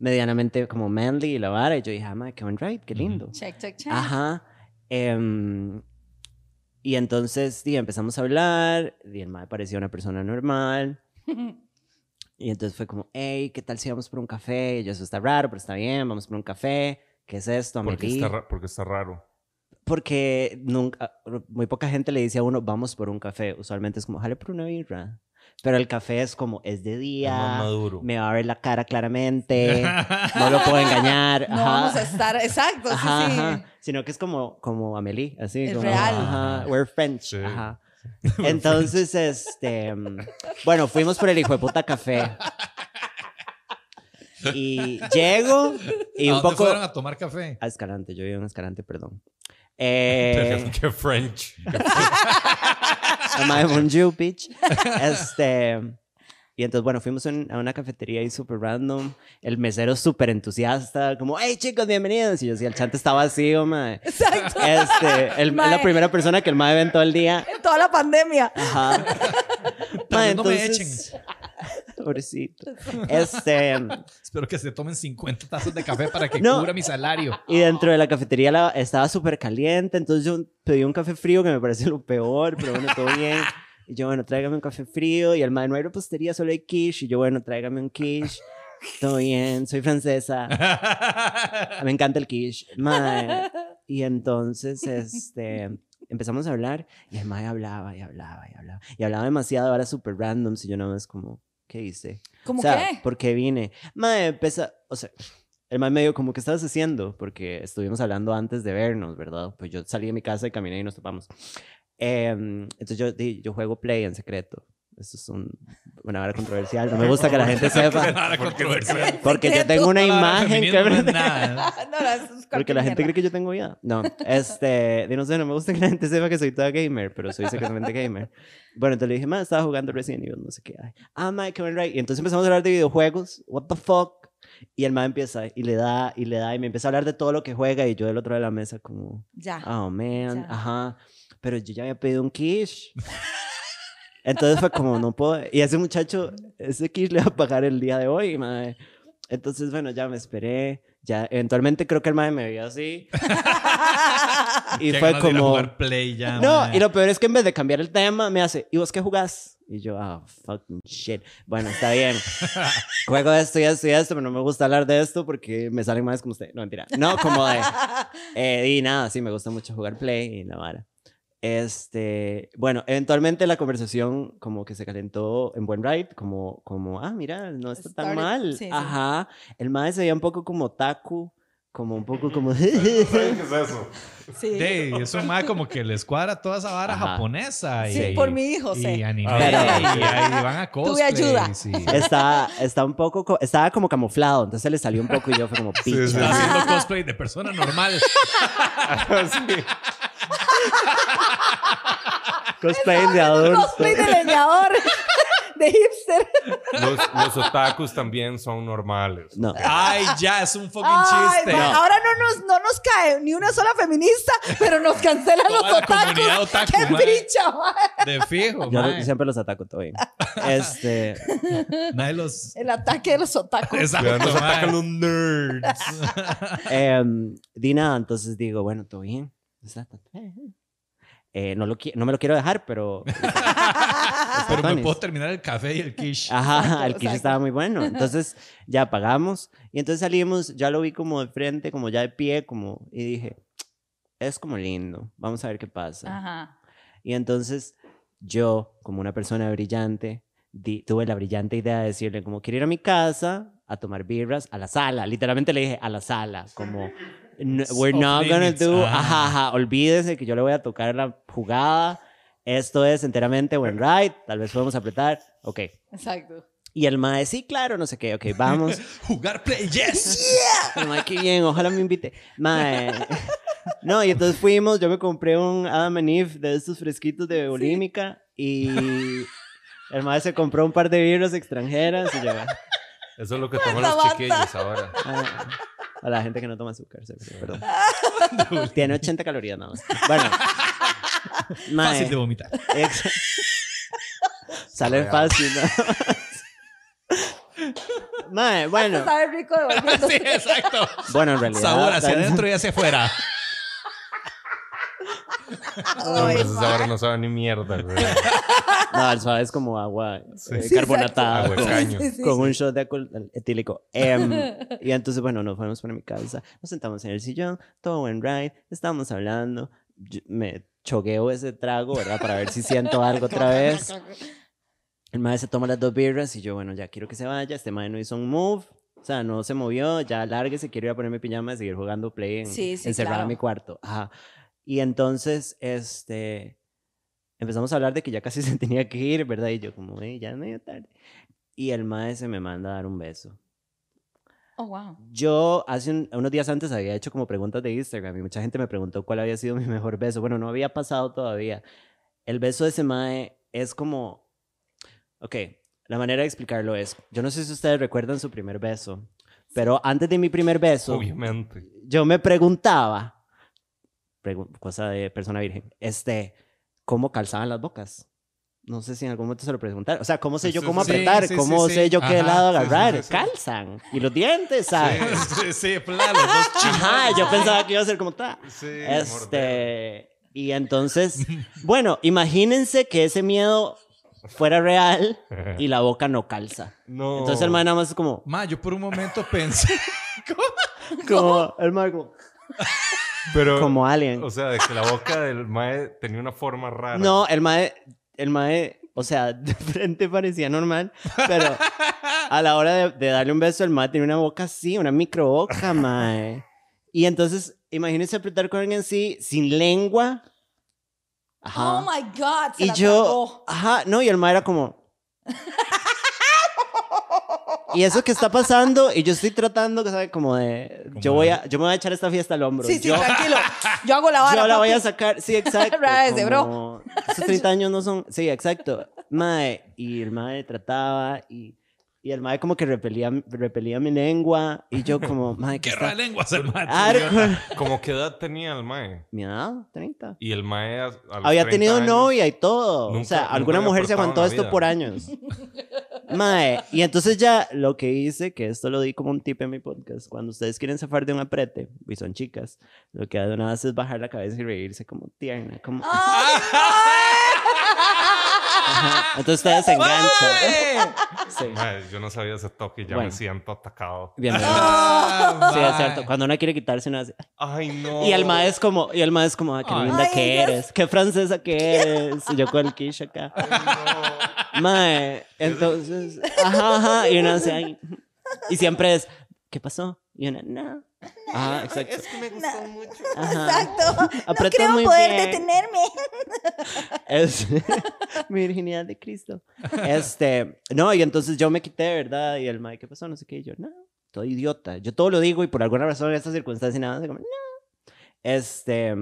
medianamente como manly y la vara. Y yo dije, ah, mae, qué buen ride, qué lindo. Check, check, check. Ajá. em, y entonces, sí, empezamos a hablar. Y el mae parecía una persona normal. [LAUGHS] Y entonces fue como, hey, ¿qué tal si vamos por un café? Y yo, eso está raro, pero está bien, vamos por un café. ¿Qué es esto, está, porque está raro. Porque nunca, muy poca gente le dice a uno, vamos por un café. Usualmente es como, jale por una birra. Pero el café es como, es de día, maduro. me va a ver la cara claramente, [LAUGHS] no lo puedo engañar. No ajá. vamos a estar, exacto, Ajá, sí, sí. ajá. Sino que es como, como Amelie, así. Es como, real. Ajá, we're French. Sí. Ajá. [LAUGHS] Entonces, este. Bueno, fuimos por el hijo de puta café. Y llego y ¿A un dónde poco. fueron a tomar café? A Escalante, yo vivo en Escalante, perdón. Eh, [LAUGHS] Qué French. De Bonjour, bitch. Este. Y entonces, bueno, fuimos en- a una cafetería ahí súper random. El mesero súper entusiasta, como, hey chicos, bienvenidos. Y yo decía, el chante está vacío, mae. Exacto. Este, el- es Mae. la primera persona que el mae ven todo el día. En toda la pandemia. Ajá. Mae, vez no me entonces- [LAUGHS] Pobrecito. [LAUGHS] Este. Espero que se tomen 50 tazas de café para que [LAUGHS] No. cubra mi salario. Y dentro de la cafetería la- estaba súper caliente, entonces yo pedí un café frío que me parece lo peor, pero bueno, todo bien. Y yo, bueno, tráigame un café frío. Y el mae, no hay repostería, solo hay quiche. Y yo, bueno, tráigame un quiche. Todo bien, soy francesa. Me encanta el quiche. Mae. Y entonces, este, empezamos a hablar y el mae hablaba y hablaba y hablaba. Y hablaba demasiado, ahora súper random. Y yo nada más como, ¿qué hice? ¿Cómo o sea, qué? ¿por qué vine? Mae, empezó, o sea, el mae me dijo, como, ¿qué estabas haciendo? Porque estuvimos hablando antes de vernos, ¿verdad? Pues yo salí de mi casa y caminé y nos topamos. Em, entonces yo, yo juego Play en secreto. Eso es un- una hora controversial. No me gusta [LAUGHS] que la gente sepa. [LAUGHS] Porque yo tengo una imagen que... [LAUGHS] Porque la gente cree que yo tengo vida. No, este, no sé, no me gusta que la gente sepa que soy toda gamer, pero soy secretamente gamer. Bueno, entonces le dije, ma, estaba jugando Resident Evil, no sé qué. Ay, ah, ma, qué right. Y entonces empezamos a hablar de videojuegos. What the fuck? Y el mae empieza y le da y le da y me empieza a hablar de todo lo que juega y yo del otro de la mesa como, Ya. oh man, Ya. ajá, pero yo ya había pedido un quiche. Entonces fue como, no puedo. Y ese muchacho, ese quiche le va a pagar el día de hoy, mae. Entonces, bueno, ya me esperé. Ya, eventualmente creo que el mae me vio así. [LAUGHS] y fue como. jugar play ya, No, mae. y lo peor es que en vez de cambiar el tema, me hace, ¿y vos qué jugás? Y yo, ah, fucking shit. Bueno, está bien. [LAUGHS] Juego esto y esto y esto, pero no me gusta hablar de esto porque me salen más como usted. No, mentira. No, como de. [LAUGHS] Eh, y nada, sí, me gusta mucho jugar Play y la vara. Este, bueno, eventualmente la conversación como que se calentó en buen ride, como, como, ah, mira, no está tan Started- mal. sí, sí. Ajá. El mae se veía un poco como taku, como un poco como... [LAUGHS] ¿Saben qué es [LAUGHS] eso? Sí. De, es un mae como que les cuadra toda esa vara Ajá. japonesa. Y, Sí, por mi hijo, y sé. anime. Pero- y ahí van a cosplay. ayuda. Sí. [LAUGHS] Estaba, estaba un poco, co- estaba como camuflado, entonces le salió un poco y yo fue como, Sí, "Picha". sí, Está haciendo cosplay de persona normal. Cosplay. Cosplay de leñador. [LAUGHS] de hipster. Los, los otakus también son normales. No. Ay, ya, es un fucking Ay, chiste. ahora no nos, no nos cae ni una sola feminista, pero nos cancelan Toda los la otakus. comunidad otaku, ¡Qué picha! De fijo, Yo siempre los ataco todo bien. Este, Nadie los... El ataque de los otakus. Exacto, nos atacan los nerds. [LAUGHS] em, di nada, entonces digo, bueno, todo bien. Eh, no, lo no me lo quiero dejar, pero... [LAUGHS] Pero me puedo terminar el café y el quiche. Ajá, el quiche estaba muy bueno. Entonces ya pagamos y entonces salimos, ya lo vi como de frente, como ya de pie, como y dije, es como lindo, vamos a ver qué pasa. Ajá. Y entonces yo, como una persona brillante, di- tuve la brillante idea de decirle como, quiero ir a mi casa a tomar birras a la sala. Literalmente le dije a la sala, como, "No- we're not gonna limits. do, Ah. ajá, ajá, olvídese que yo le voy a tocar la jugada. Esto es enteramente buen ride, tal vez podemos apretar. Ok. Exacto. Y el mae, sí, claro, no sé qué, ok, vamos. [LAUGHS] Jugar play, yes. El mae, qué bien, ojalá me invite. Mae. [LAUGHS] No, y entonces fuimos, yo me compré un Adam and Eve de estos fresquitos de bulímica y el mae se compró un par de birras extranjeras y yo, Eso es lo que toman los chiquillos ahora. ah, a la gente que no toma azúcar, sí, perdón. [LAUGHS] Tiene 80 calorías nada más. Bueno. Mae, Fácil de vomitar. ex- Sale fácil, ¿no? Mae, bueno. Sabe rico devolviéndose. [LAUGHS] Sí, exacto. Bueno, en realidad. Sabor hacia tal- adentro y hacia afuera. Ay, Entonces ma. ahora no saben ni mierda, güey. No, el suave es como agua eh, Sí, carbonatada. Agua caño. [LAUGHS] Sí, sí, con sí. un shot de alcohol etílico. Em, [LAUGHS] y entonces, bueno, nos fuimos para mi casa, nos sentamos en el sillón, todo buen ride, estábamos hablando, yo- me chogueo ese trago, ¿verdad? Para ver si siento algo [LAUGHS] otra vez. El mae se toma las dos birras y yo, bueno, ya quiero que se vaya, este mae no hizo un move. O sea, no se movió, ya lárguese, quiero ir a poner mi pijama y seguir jugando play en, Sí, sí, encerrada en claro. mi cuarto. Ajá. Y entonces, este, empezamos a hablar de que ya casi [LAUGHS] se tenía que ir, ¿verdad? Y yo como, "Ey, ya es medio tarde. Y el mae se me manda a dar un beso. Oh, wow. Yo hace un- unos días antes había hecho como preguntas de Instagram y mucha gente me preguntó cuál había sido [LAUGHS] mi mejor beso. Bueno, no había pasado todavía. El beso de ese mae es como... Ok, la manera de explicarlo es... Yo no sé si ustedes recuerdan su primer beso, pero antes de mi primer beso, Obviamente. yo me preguntaba, pregu- cosa de persona virgen, este, ¿cómo calzaban las bocas? No sé si en algún momento se lo preguntaron. O sea, ¿cómo sé yo Sí, cómo sí, apretar? sí, ¿Cómo sí, sé sí. yo qué Ajá, lado sí, sí, agarrar? sí, sí. Calzan. Y los dientes, ¿sabes? [LAUGHS] Sí, sí, plan, los dos chingados. Ajá, yo pensaba que iba a ser como ta. Sí, Este, y entonces, bueno, imagínense que ese miedo fuera real y la boca no calza. No. Entonces el man nada más es como, Ma, yo por un momento pensé. [LAUGHS] como, el man como, Pero, como alien. o sea, de que la boca del mae tenía una forma rara. No, el mae, el mae, o sea, [LAUGHS] de frente parecía normal, pero a la hora de, de darle un beso, el mae tenía una boca así, una micro boca, mae. Y entonces, imagínense apretar con alguien así, sin lengua. Ajá. Oh my God. Se y la yo, ajá, no, y el mae era como... Y eso que está pasando, y yo estoy tratando, ¿sabe? Como de, Como yo voy a, yo me voy a echar esta fiesta al hombro. Sí, sí, yo, tranquilo. [LAUGHS] Yo hago la vara. yo la voy a sacar, sí, exacto. [LAUGHS] Rise, bro. Esos 30 años no son, sí, exacto. Mae, y el mae trataba y, Y el mae como que repelía, repelía mi lengua. Y yo como, [LAUGHS] mae, ¿qué Qué está? rara lengua el [LAUGHS] mae. Hardcore. ¿Cómo qué edad tenía el mae? Mi edad, 30. Y el mae a- a los Había 30 tenido años, novia y todo. o Nunca- sea, nunca alguna había mujer se aportado en aguantó la esto vida. por años. [LAUGHS] Mae, y entonces ya lo que hice, que esto lo di como un tip en mi podcast, cuando ustedes quieren zafar de un aprete, y son chicas, lo que de una vez es bajar la cabeza y reírse como tierna, como... ¡Ay, Ajá. Entonces ustedes se enganchan. Sí. Yo no sabía ese toque y ya Bueno. me siento atacado. Bienvenido. Ah, Sí, es cierto. Cuando uno quiere quitarse una... Ay, no. Y el mae es como, y el mae es como, ah, qué Ay. linda Ay, que Dios. eres, qué francesa que eres. Y yo con el quiche acá. Mae, entonces, ajá, ajá. Y uno hace ahí. Y siempre es, ¿qué pasó? Y una, no. [LAUGHS] Ajá, exacto. Es que me gustó mucho. [LAUGHS] Ajá. Exacto. No Apretó creo muy poder bien. detenerme. [LAUGHS] Es mi virginidad de Cristo. Este, no, y entonces yo me quité, ¿verdad? Y el mae, ¿qué pasó? No sé qué. Y yo, no, todo idiota. Yo todo lo digo y por alguna razón en esta circunstancia nada, así como, no. Este,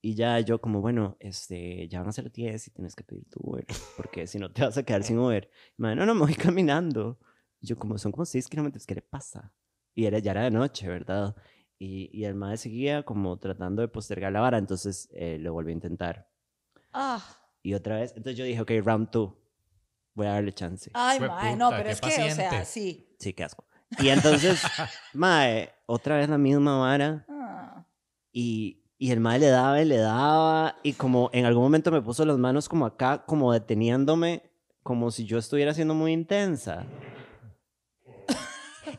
y ya yo como, bueno, este, ya van a ser las 10 y tienes que pedir tu Uber, porque si no te vas a quedar sin Uber. Y mae, no, no, me voy caminando. Y yo como, son como 6 kilómetros, ¿qué le pasa? Y era, ya era de noche, ¿verdad? Y, y el mae seguía como tratando de postergar la vara, entonces eh, lo volví a intentar. Ah, Y otra vez, entonces yo dije, ok, round two. Voy a darle chance. ay, Fue mae, no, puta, pero qué es que, o sea, paciente. sí. Sí, qué asco. Y entonces, [LAUGHS] mae, otra vez la misma vara. Ah. Y, y el mae le daba y le daba. Y como en algún momento me puso las manos como acá, como deteniéndome, como si yo estuviera siendo muy intensa.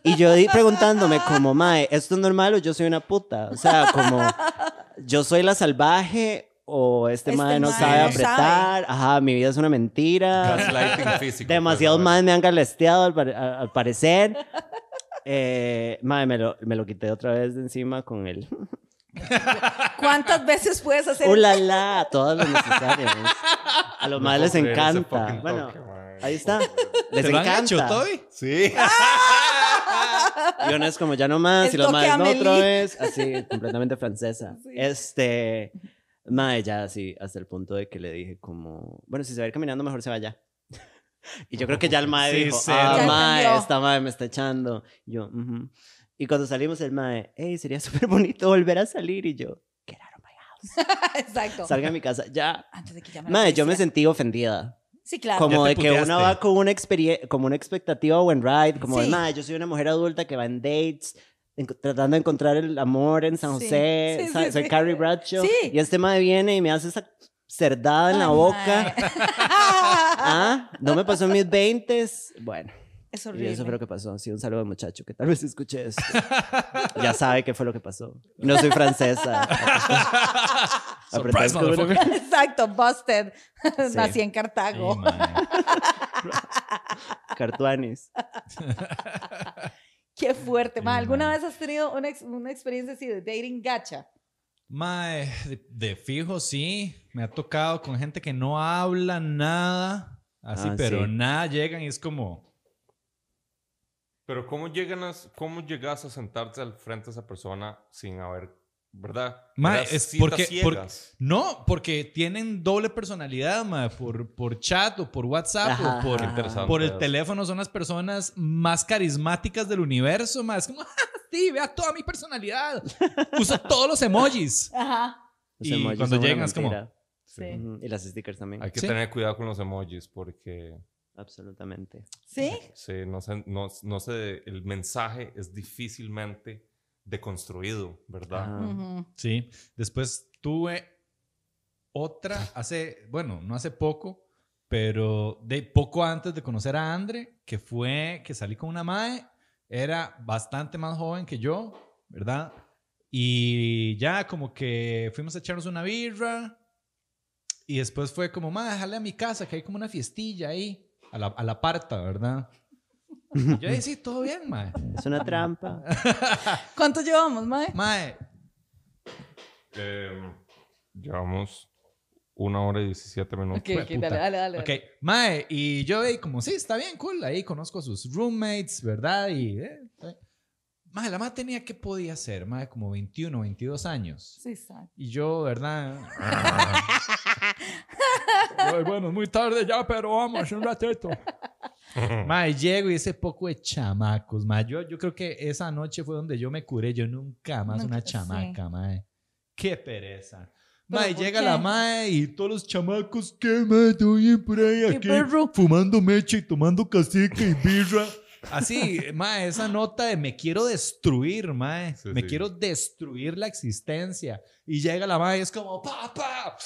Y yo di preguntándome como, mae, ¿esto es normal o yo soy una puta? O sea, como, ¿yo soy la salvaje o este, Este mae no mae sabe apretar? Ajá, mi vida es una mentira. Físico. Demasiados pues, más me han galesteado al, al parecer. Eh, mae, me lo, me lo quité otra vez de encima con el... [LAUGHS] ¿Cuántas veces puedes hacer ¡Uh, la, la! Todas las necesarias. A los No más les encanta. Bueno, toque, ahí está. Les ¿Te lo han encanta. hecho, Toby? Sí. Y una es como ya no más, El y los más no otra vez. Así, completamente francesa. [LAUGHS] Sí. Este. Mae, ya así, hasta el punto de que le dije como, bueno, si se va a ir caminando, mejor se vaya. [LAUGHS] y yo creo que ya el mae Sí, dijo, sí. ah, mae, esta mae me está echando. Y yo, ujú. Y cuando salimos, el mae, hey, sería [LAUGHS] súper bonito volver a salir. Y yo, get out of my house. Exacto. Salga a mi casa, ya. Antes de que llame Mae, yo me sentí ofendida. Sí, claro. Como de que uno puteaste. va con una, como una expectativa o en ride, como de, Sí. "Mae, yo soy una mujer adulta que va en dates, tratando de encontrar el amor en San. José, Sí, sa- sí, soy sí. Carrie Bradshaw, Sí. y este mae viene y me hace esa cerdada en la boca. [LAUGHS] ¿Ah? ¿No me pasó en mis veintes? Bueno, Es y horrible. eso fue lo que pasó. Sí, un saludo al muchacho que tal vez escuche esto. [LAUGHS] ya sabe qué fue lo que pasó. No soy francesa. [LAUGHS] Surprise. Exacto, busted. Sí. Nací en Cartago. mae. [LAUGHS] Cartuanis. Qué fuerte. Ma, ¿Alguna vez has tenido una, ex- una experiencia así de dating gacha? Mae, de, de fijo sí. Me ha tocado con gente que no habla nada. Así, Ah, pero sí. nada, llegan y es como. Pero ¿cómo, llegan a, ¿cómo llegas a sentarte al frente de esa persona sin haber, verdad? Eras es porque, no, porque tienen doble personalidad, mae, por, por chat o por WhatsApp Ajá, o por, ajá, por el teléfono. Son las personas más carismáticas del universo, mae. Es como, [LAUGHS] "Ah, sí, vea toda mi personalidad. Uso [LAUGHS] todos los emojis. Ajá. Los Y emojis cuando llegan es como-. Sí. Y las stickers también. Hay que Sí. tener cuidado con los emojis porque Absolutamente. ¿Sí? [LAUGHS] sí, no sé, no, no sé, el mensaje es difícilmente deconstruido, ¿verdad? Ajá. Ujú. Sí. Después tuve otra hace, bueno, no hace poco, pero de poco antes de conocer a Andre, que fue que salí con una mae, era bastante más joven que yo, ¿verdad? Y ya como que fuimos a echarnos una birra y después fue como, mae, déjale a mi casa, que hay como una fiestilla ahí, a la, a la parta, ¿verdad? Y yo dije, sí, todo bien, mae. Es una trampa. [LAUGHS] ¿Cuánto llevamos, Mae? Mae, Eh, llevamos una hora y 17 minutos. Ok, ok, dale, dale, dale. Ok, Mae, y yo ahí como, sí, está bien, cool, ahí conozco a sus roommates, ¿verdad? Y, eh, eh. Mae, la mae tenía, ¿qué podía ser? Mae, como 21, 22 años. Sí, exacto. Y yo, ¿verdad? Ay, bueno, es muy tarde ya, pero vamos, un ratito. [LAUGHS] Mae, llego y ese poco de chamacos, mae. Yo, yo creo que esa noche fue donde yo me curé. Yo nunca más Nunca- una chamaca, mae. Qué pereza. ¿Pero Mae, llega qué? la mae y todos los chamacos, ¿qué mae? ¿Todo bien por ahí? ¿Qué Aquí, perro? fumando mecha y tomando cacique y birra. Así, mae, esa nota de me quiero destruir, mae. Sí, me sí. quiero destruir la existencia. Y llega la mae y es como, papá.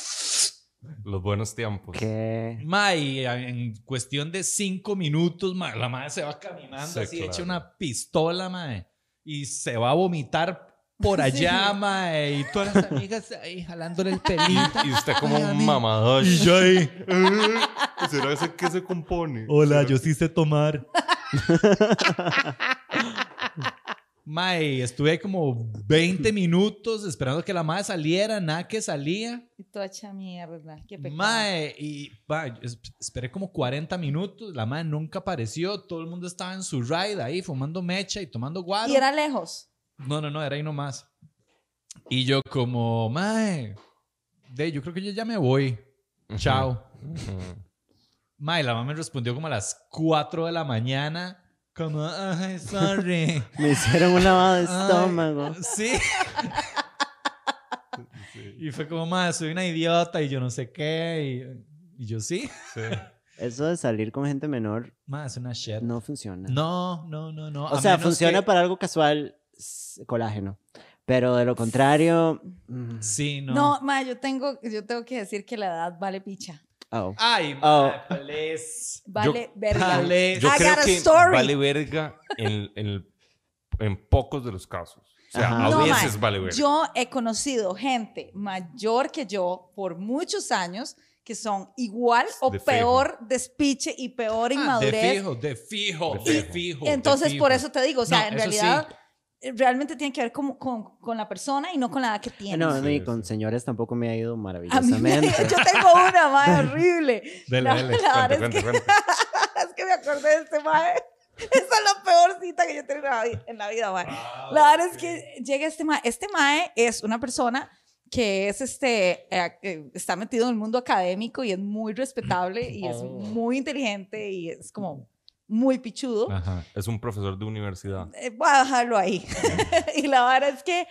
Los buenos tiempos. ¿Qué? Mae, y en cuestión de cinco minutos, mae, la mae se va caminando Sí, así, claro. echa una pistola, mae, y se va a vomitar por [LAUGHS] allá, Sí. mae, y todas las amigas ahí jalándole el pelito. Y usted como Ay, un mamador. Y yo ahí, [LAUGHS] ¿Será ese que se compone? hola, yo sí sé tomar. [LAUGHS] Mae, estuve como 20 minutos esperando que la mae saliera, nada que salía. Y toda hecha mierda. Qué pecado. Mae, y mae, esperé como 40 minutos, la mae nunca apareció, todo el mundo estaba en su ride ahí fumando mecha y tomando guaro. Y era lejos. No, no, no, era ahí nomás. Y yo como, mae, de, yo creo que yo ya me voy. Chao. Ujú. Mae, la mamá me respondió como a las 4 de la mañana. Como, ay, sorry. [LAUGHS] Me hicieron un lavado de Ay, estómago. Sí. Y fue como, mae, soy una idiota y yo no sé qué. Y, y yo sí. Sí. Eso de salir con gente menor es una shit. no funciona. No, no, no, no. o a sea, funciona que- para algo casual, colágeno. Pero de lo contrario. Sí, no. No, ma, yo tengo, yo tengo que decir que la edad vale picha. Oh. Ay, Oh. mae, please. Vale verga. Vale. Yo I creo got a que story. vale verga en, en, en pocos de los casos. O sea, Ajá. a No, veces vale verga. Yo he conocido gente mayor que yo por muchos años que son igual o De fijo. peor despiche y peor Ah, de inmadurez. fijo, de fijo, De de fijo. fijo. de Entonces, fijo. por eso te digo, o sea, No, en realidad sí. Eh, realmente tiene que ver con, con, con la persona y no con la edad que tienes. No, Sí, ni sí. con señores tampoco me ha ido A mí me- maravillosamente. yo tengo una, [LAUGHS] mae, horrible. Dele, La- dele. la verdad Cuente, es, cuente, que, cuente. [LAUGHS] es que me acordé de este mae. Esa es la peor cita que yo he tenido en la vida, mae. La verdad es que llega este mae. Este mae es una persona que es este, eh, eh, está metido en el mundo académico y es muy respetable y es Oh. muy inteligente y es como muy pichudo. Ajá. Es un profesor de universidad. Eh, voy a dejarlo ahí. [LAUGHS] y la verdad es que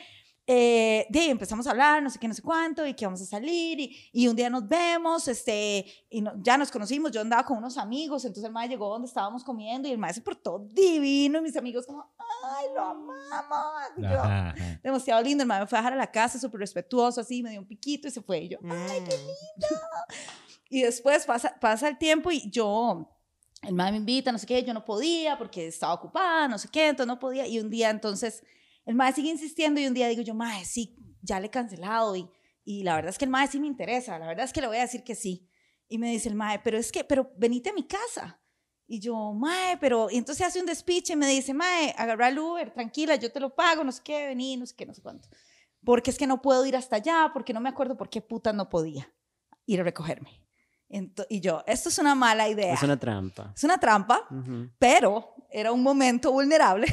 eh, de ahí empezamos a hablar, no sé qué, no sé cuánto, y que vamos a salir, y, y un día nos vemos, este, y no- ya nos conocimos, yo andaba con unos amigos, entonces el maestro llegó donde estábamos comiendo, y el maestro se portó divino, y mis amigos como, ay, lo amamos, y yo, Ajá, ajá. demasiado lindo, el maestro me fue a dejar a la casa, súper respetuoso, así, me dio un piquito, y se fue, y yo, ay, qué lindo. Y después pasa, pasa el tiempo, y yo, el madre me invita, no sé qué, yo no podía porque estaba ocupada, no sé qué, entonces no podía. Y un día entonces el madre sigue insistiendo y un día digo yo, madre, sí, ya le he cancelado y, y la verdad es que el madre sí me interesa, la verdad es que le voy a decir que sí. Y me dice el madre, pero es que, pero venite a mi casa. Y yo, mae, pero, y entonces hace un despiche y me dice, mae, agarra el Uber, tranquila, yo te lo pago, no sé qué, vení, no sé qué, no sé cuánto. Porque es que no puedo ir hasta allá, porque no me acuerdo por qué puta no podía ir a recogerme. Y yo, esto es una mala idea. Es una trampa. Es una trampa, Ujú. pero era un momento vulnerable.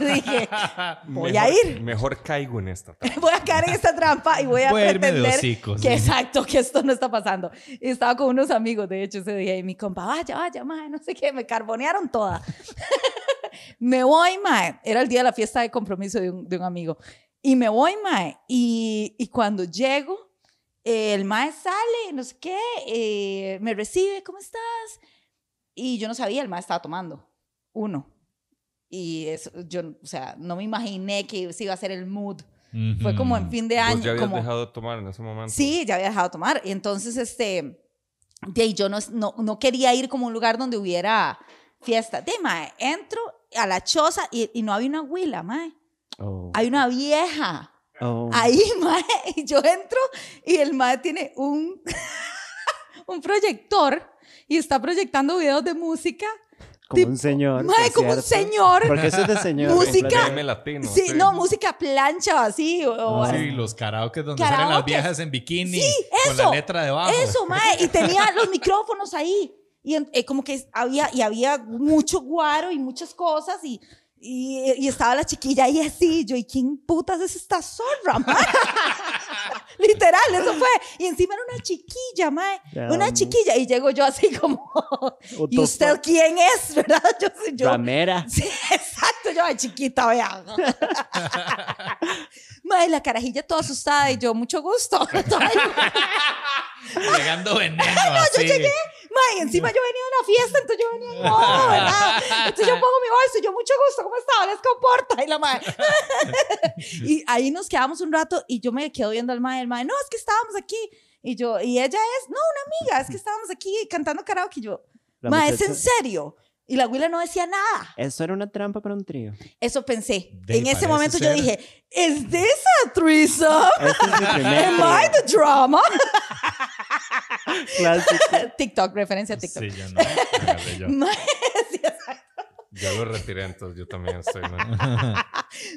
y [LAUGHS] dije, voy a Mejor- ir, Mejor caigo en esta. [LAUGHS] voy a caer en esta trampa y voy a a de pretender hocico, que sí. exacto, que esto no está pasando. Y estaba con unos amigos, de hecho, ese día, y mi compa, vaya, vaya, mae, no sé qué, me carbonearon toda. [LAUGHS] me voy, mae, era el día de la fiesta de compromiso de un, de un amigo. Y me voy, mae, y, y cuando llego, eh, el mae sale, no sé qué, eh, me recibe, ¿cómo estás? Y yo no sabía, el mae estaba tomando, uno. Y eso, yo, o sea, no me imaginé que iba a ser el mood. Fue como en fin de ¿Vos año. ya habías como, dejado de tomar en ese momento? Sí, ya había dejado de tomar. Y entonces, este, de ahí yo no, no, no quería ir como a un lugar donde hubiera fiesta. De, mae, entro a la choza y, y no había una huila, mae. Oh. Hay una vieja. Oh. Ahí, [LAUGHS] mae, y yo entro y el mae tiene un, [LAUGHS] un proyector y está proyectando videos de música. Como tipo- un señor. Mae, por como un cierto. señor. Porque eso es de señor. Música. Latino. Sí, no, música plancha o así. O, o Ah. Sí, los karaoke donde salen las viejas en bikini Sí, con la eso, letra debajo. Eso, mae, y tenía los micrófonos ahí. Y eh, como que había, y había mucho guaro y muchas cosas y, y, y estaba la chiquilla ahí así. Yo, ¿y quién putas es esta zorra, mae? [LAUGHS] Literal, eso fue. Y encima era una chiquilla, mae. Te Una chiquilla. Y llego yo así como, ¿y usted quién es? ¿Verdad? [LAUGHS] Yo soy yo. Ramera. [LAUGHS] Sí, exacto. Yo, ay, chiquita, vea. Mae, la carajilla toda asustada y yo, mucho gusto. Llegando veneno así. Mae, encima yo venía de una fiesta, entonces yo venía en modo, ¿verdad? Entonces yo pongo mi bolso y yo, mucho gusto, ¿cómo está? Les comporta. Y la mae. [LAUGHS] y ahí nos quedamos un rato y yo me quedo viendo al mae. El mae, no, es que estábamos aquí. Y yo, y ella es, no, una amiga, es que estábamos aquí cantando karaoke. Y yo, La mae, ¿es en serio? Y la abuela no decía nada. Eso era una trampa para un trío. Eso pensé. De- en ese momento yo ser. dije, ¿is this a threesome? Este es [LAUGHS] Am I the drama? [LAUGHS] Clásico. [LAUGHS] TikTok, referencia a TikTok. Sí, yo no. agarré yo. [LAUGHS] Mae, sí, exacto. Ya lo retiré, entonces yo también estoy. ¿no? [LAUGHS]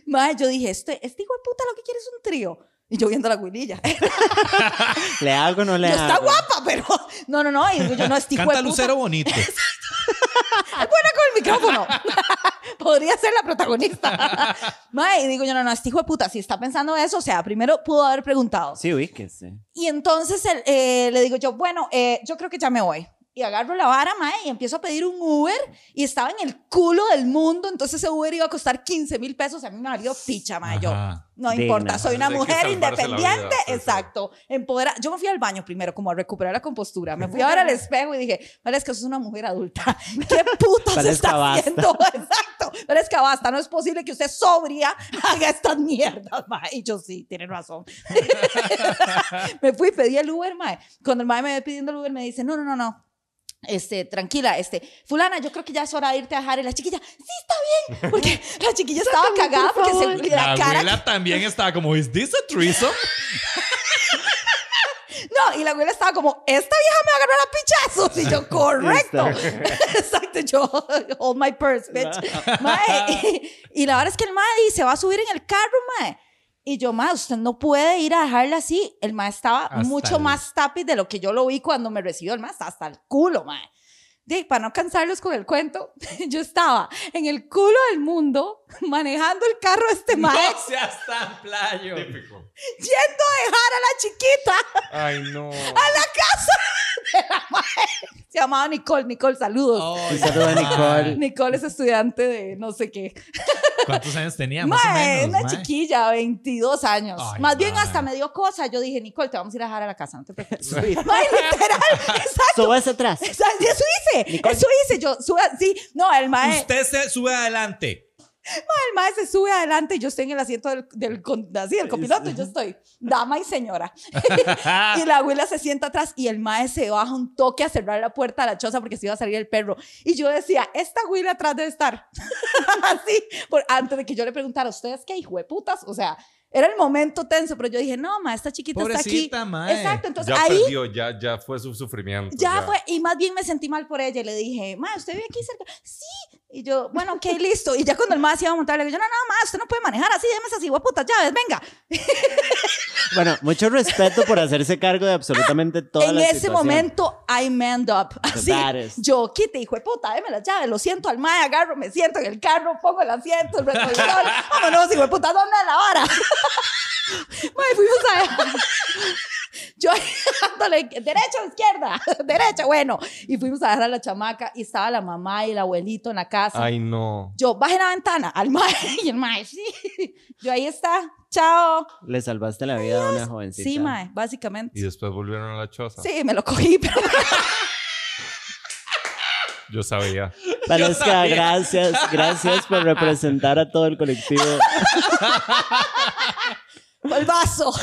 Mae, yo dije, este, este hijo de puta lo que quiere es un trío. Y yo viendo la guililla. [LAUGHS] ¿Le hago o no le Yo hago? está guapa, pero [LAUGHS] no, no, no. Y digo yo, no, este hijo Canta de puta. Lucero bonito. [LAUGHS] Es buena con el micrófono. Podría ser la protagonista. Mae, y digo yo, no, no, este hijo de puta, si está pensando eso, o sea, primero pudo haber preguntado. Sí, ubíquese. Y entonces el- eh, le digo yo, bueno, eh, yo creo que ya me voy. Y agarro la vara, mae, y empiezo a pedir un Uber. Y estaba en el culo del mundo. Entonces ese Uber iba a costar 15 mil pesos. A mí me valió picha, mae. Yo, no Digna. importa, soy una que mujer vida, independiente. sí. exacto. Empodera. Yo me fui al baño primero, como a recuperar la compostura. Me fui a [LAUGHS] ver al espejo y dije, vale, es que sos una mujer adulta. [LAUGHS] ¿Qué putas está basta. haciendo? [LAUGHS] Exacto. Parezca basta. No es posible que usted sobria haga estas mierdas, mae. Y yo, sí, tiene razón. me fui y pedí el Uber, mae. Cuando el mae me ve pidiendo el Uber, me dice, no, no, no, no. Este, tranquila, este, fulana, yo creo que ya es hora de irte a dejar. Y la chiquilla, sí, está bien. Porque la chiquilla estaba cagada porque se, la, La cara. abuela también estaba como, ¿is this a threesome? [LAUGHS] No, y la abuela estaba como, esta vieja me va a agarrar a pichazos. Y yo, [LAUGHS] correcto. [LAUGHS] Exacto, yo, hold my purse, bitch. Mae, y, y la verdad es que el mae dice, va a subir en el carro, mae. Y yo, mae, usted no puede ir a dejarla así. El mae estaba Hasta mucho el- más tapi de lo que yo lo vi cuando me recibió el. Está hasta el culo, mae. De, para no cansarlos con el cuento, [LAUGHS] yo estaba en el culo del mundo manejando el carro de este mae, seas tan playo. Típico. yendo a dejar a la chiquita Ay, no. a la casa de la mae. Se llamaba Nicole. Nicole, saludos. Un saludo a Nicole. Nicole es estudiante de no sé qué. ¿Cuántos años tenía? Más o Mae, menos. una mae. chiquilla, 22 años. Ay, Más bien hasta me dio cosa. Yo dije, Nicole, te vamos a ir a dejar a la casa, no te preocupes. Mae, literal, exacto. Súbase atrás. Exacto, Eso hice, Nicole. eso hice. Yo sube, sí, no, el mae, Usted se sube adelante. el mae se sube adelante y yo estoy en el asiento del, del, con- así, del copiloto y yo estoy, dama y señora. [LAUGHS] [LAUGHS] y la abuela se sienta atrás y el mae se baja un toque a cerrar la puerta de la choza porque se iba a salir el perro. Y yo decía, esta abuela atrás debe estar. [LAUGHS] Así, por, antes de que yo le preguntara, ¿ustedes qué hijo de putas? O sea, era el momento tenso, pero yo dije, no, ma, esta chiquita Pobrecita, está aquí. mae. Exacto, entonces Ya ahí perdió, ya, ya fue su sufrimiento. ya fue, y más bien me sentí mal por ella y le dije, ma, ¿usted vive aquí cerca? Sí. Y yo, bueno, ok, [LAUGHS] listo. Y ya cuando el ma se iba a montar, le digo, no, no, ma, usted no puede manejar así, déme esas hueputas llaves, venga. [LAUGHS] Bueno, mucho respeto por hacerse cargo de absolutamente toda en la ese situación. momento, I manned up. Así, baddest. yo, quite, hijo de puta, déme las llaves, lo siento al ma, agarro, me siento en el carro, pongo el asiento, el retrovisor, [LAUGHS] vámonos, hijo de puta, ¿dónde es la vara? [LAUGHS] Ma, y fuimos a... [LAUGHS] Yo [LAUGHS] ahí dándole derecha o izquierda, derecha, bueno. Y fuimos a dejar a la chamaca y estaba la mamá y el abuelito en la casa. Ay, no. Yo bajé la ventana al mae y el mae, sí. Yo ahí está, chao. Le salvaste la vida a una jovencita. Sí, mae, básicamente. Y después volvieron a la choza. Sí, me lo cogí, pero Yo sabía. Valesca, sabía. gracias. Gracias por representar a todo el colectivo. el vaso.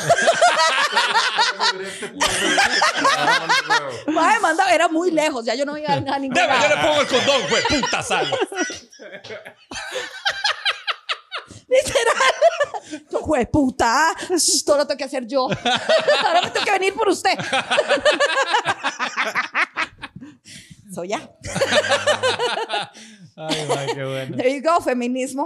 Mae, manda, era muy lejos, ya yo no iba a ningún Deme, yo le pongo el condón, güey. Puta sal. Literal. Yo, güey, puta, todo lo tengo que hacer yo. Ahora me tengo que venir por usted. Ya. [LAUGHS] Ay, qué bueno. There you go, feminismo.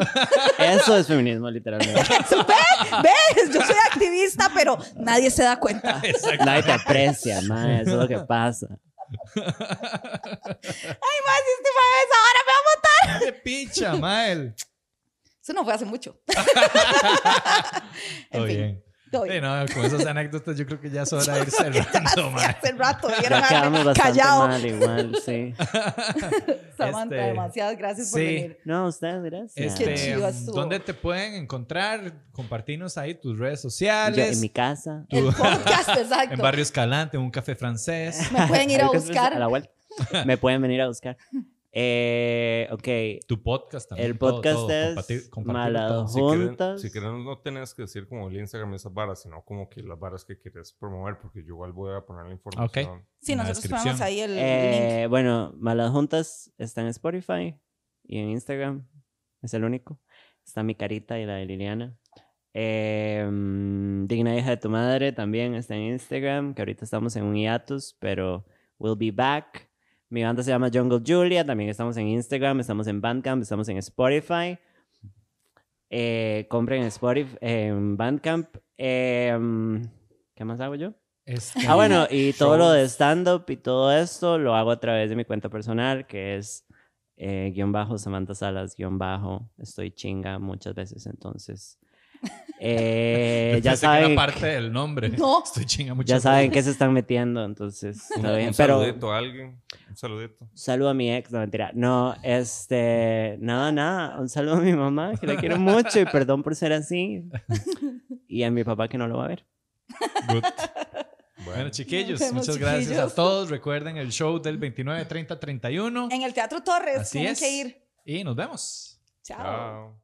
Eso es feminismo, literalmente. [LAUGHS] ¿Ve? ¿Ves? Yo soy activista, pero nadie se da cuenta. Nadie te aprecia, mae. Eso es lo que pasa. Ay, más, este mae es ahora me va a matar. Qué picha, Mael. Eso no fue hace mucho. [LAUGHS] En fin. bien. Sí, no, con esas anécdotas yo creo que ya es hora de ir cerrando. [LAUGHS] Hace rato, vieron Ya callado. mal igual, sí. [LAUGHS] Samantha, Este, demasiadas gracias por sí. venir. No, ustedes, gracias. Qué Este, chido estuvo. ¿Dónde te pueden encontrar? Compartirnos ahí tus redes Yo sociales. en mi casa. El podcast, [LAUGHS] exacto. en Barrio Escalante, en un café francés. Me pueden ir a buscar. A la vuelta. Me pueden venir a buscar. Eh, ok. Tu podcast también. El podcast todo, es compartir- compartirlo Malado todo. Si quieren, Juntas. si quieren, no tenés que decir como el Instagram esas varas, sino como que las varas que quieres promover, porque yo igual voy a poner la información. Sí, en la nosotros ponemos ahí el link. Eh, bueno, Malas Juntas está en Spotify y en Instagram. Es el único. Está mi carita y la de Liliana. Eh, mm, Digna hija de tu madre también está en Instagram, que ahorita estamos en un hiatus, pero we'll be back. Mi banda se llama Jungle Julia, también estamos en Instagram, estamos en Bandcamp, estamos en Spotify. Eh, compren en Spotify, en Bandcamp. Eh, mm, ¿Qué más hago yo? Este, Ah, bueno, y todo lo de stand-up y todo esto lo hago a través de mi cuenta personal, que es eh, guion bajo Samantha Salas, guion bajo. Estoy chinga muchas veces, entonces. Eh, [LAUGHS] ya pensé que era saben, parte del nombre. No. [LAUGHS] Estoy chinga mucho. ya saben que se están metiendo, entonces. Un, está bien. un Pero saludito a alguien. Un saludito. saludo a mi ex, no mentira. No, este, nada, nada. Un saludo a mi mamá, que la quiero mucho y perdón por ser así. Y a mi papá que no lo va a ver. Good. [LAUGHS] Bueno, chiquillos, muchas gracias chiquillos. a todos. Recuerden el show del 29, 30, 31. En el Teatro Torres, Así tienen es. que ir. Y nos vemos. Chao. chao.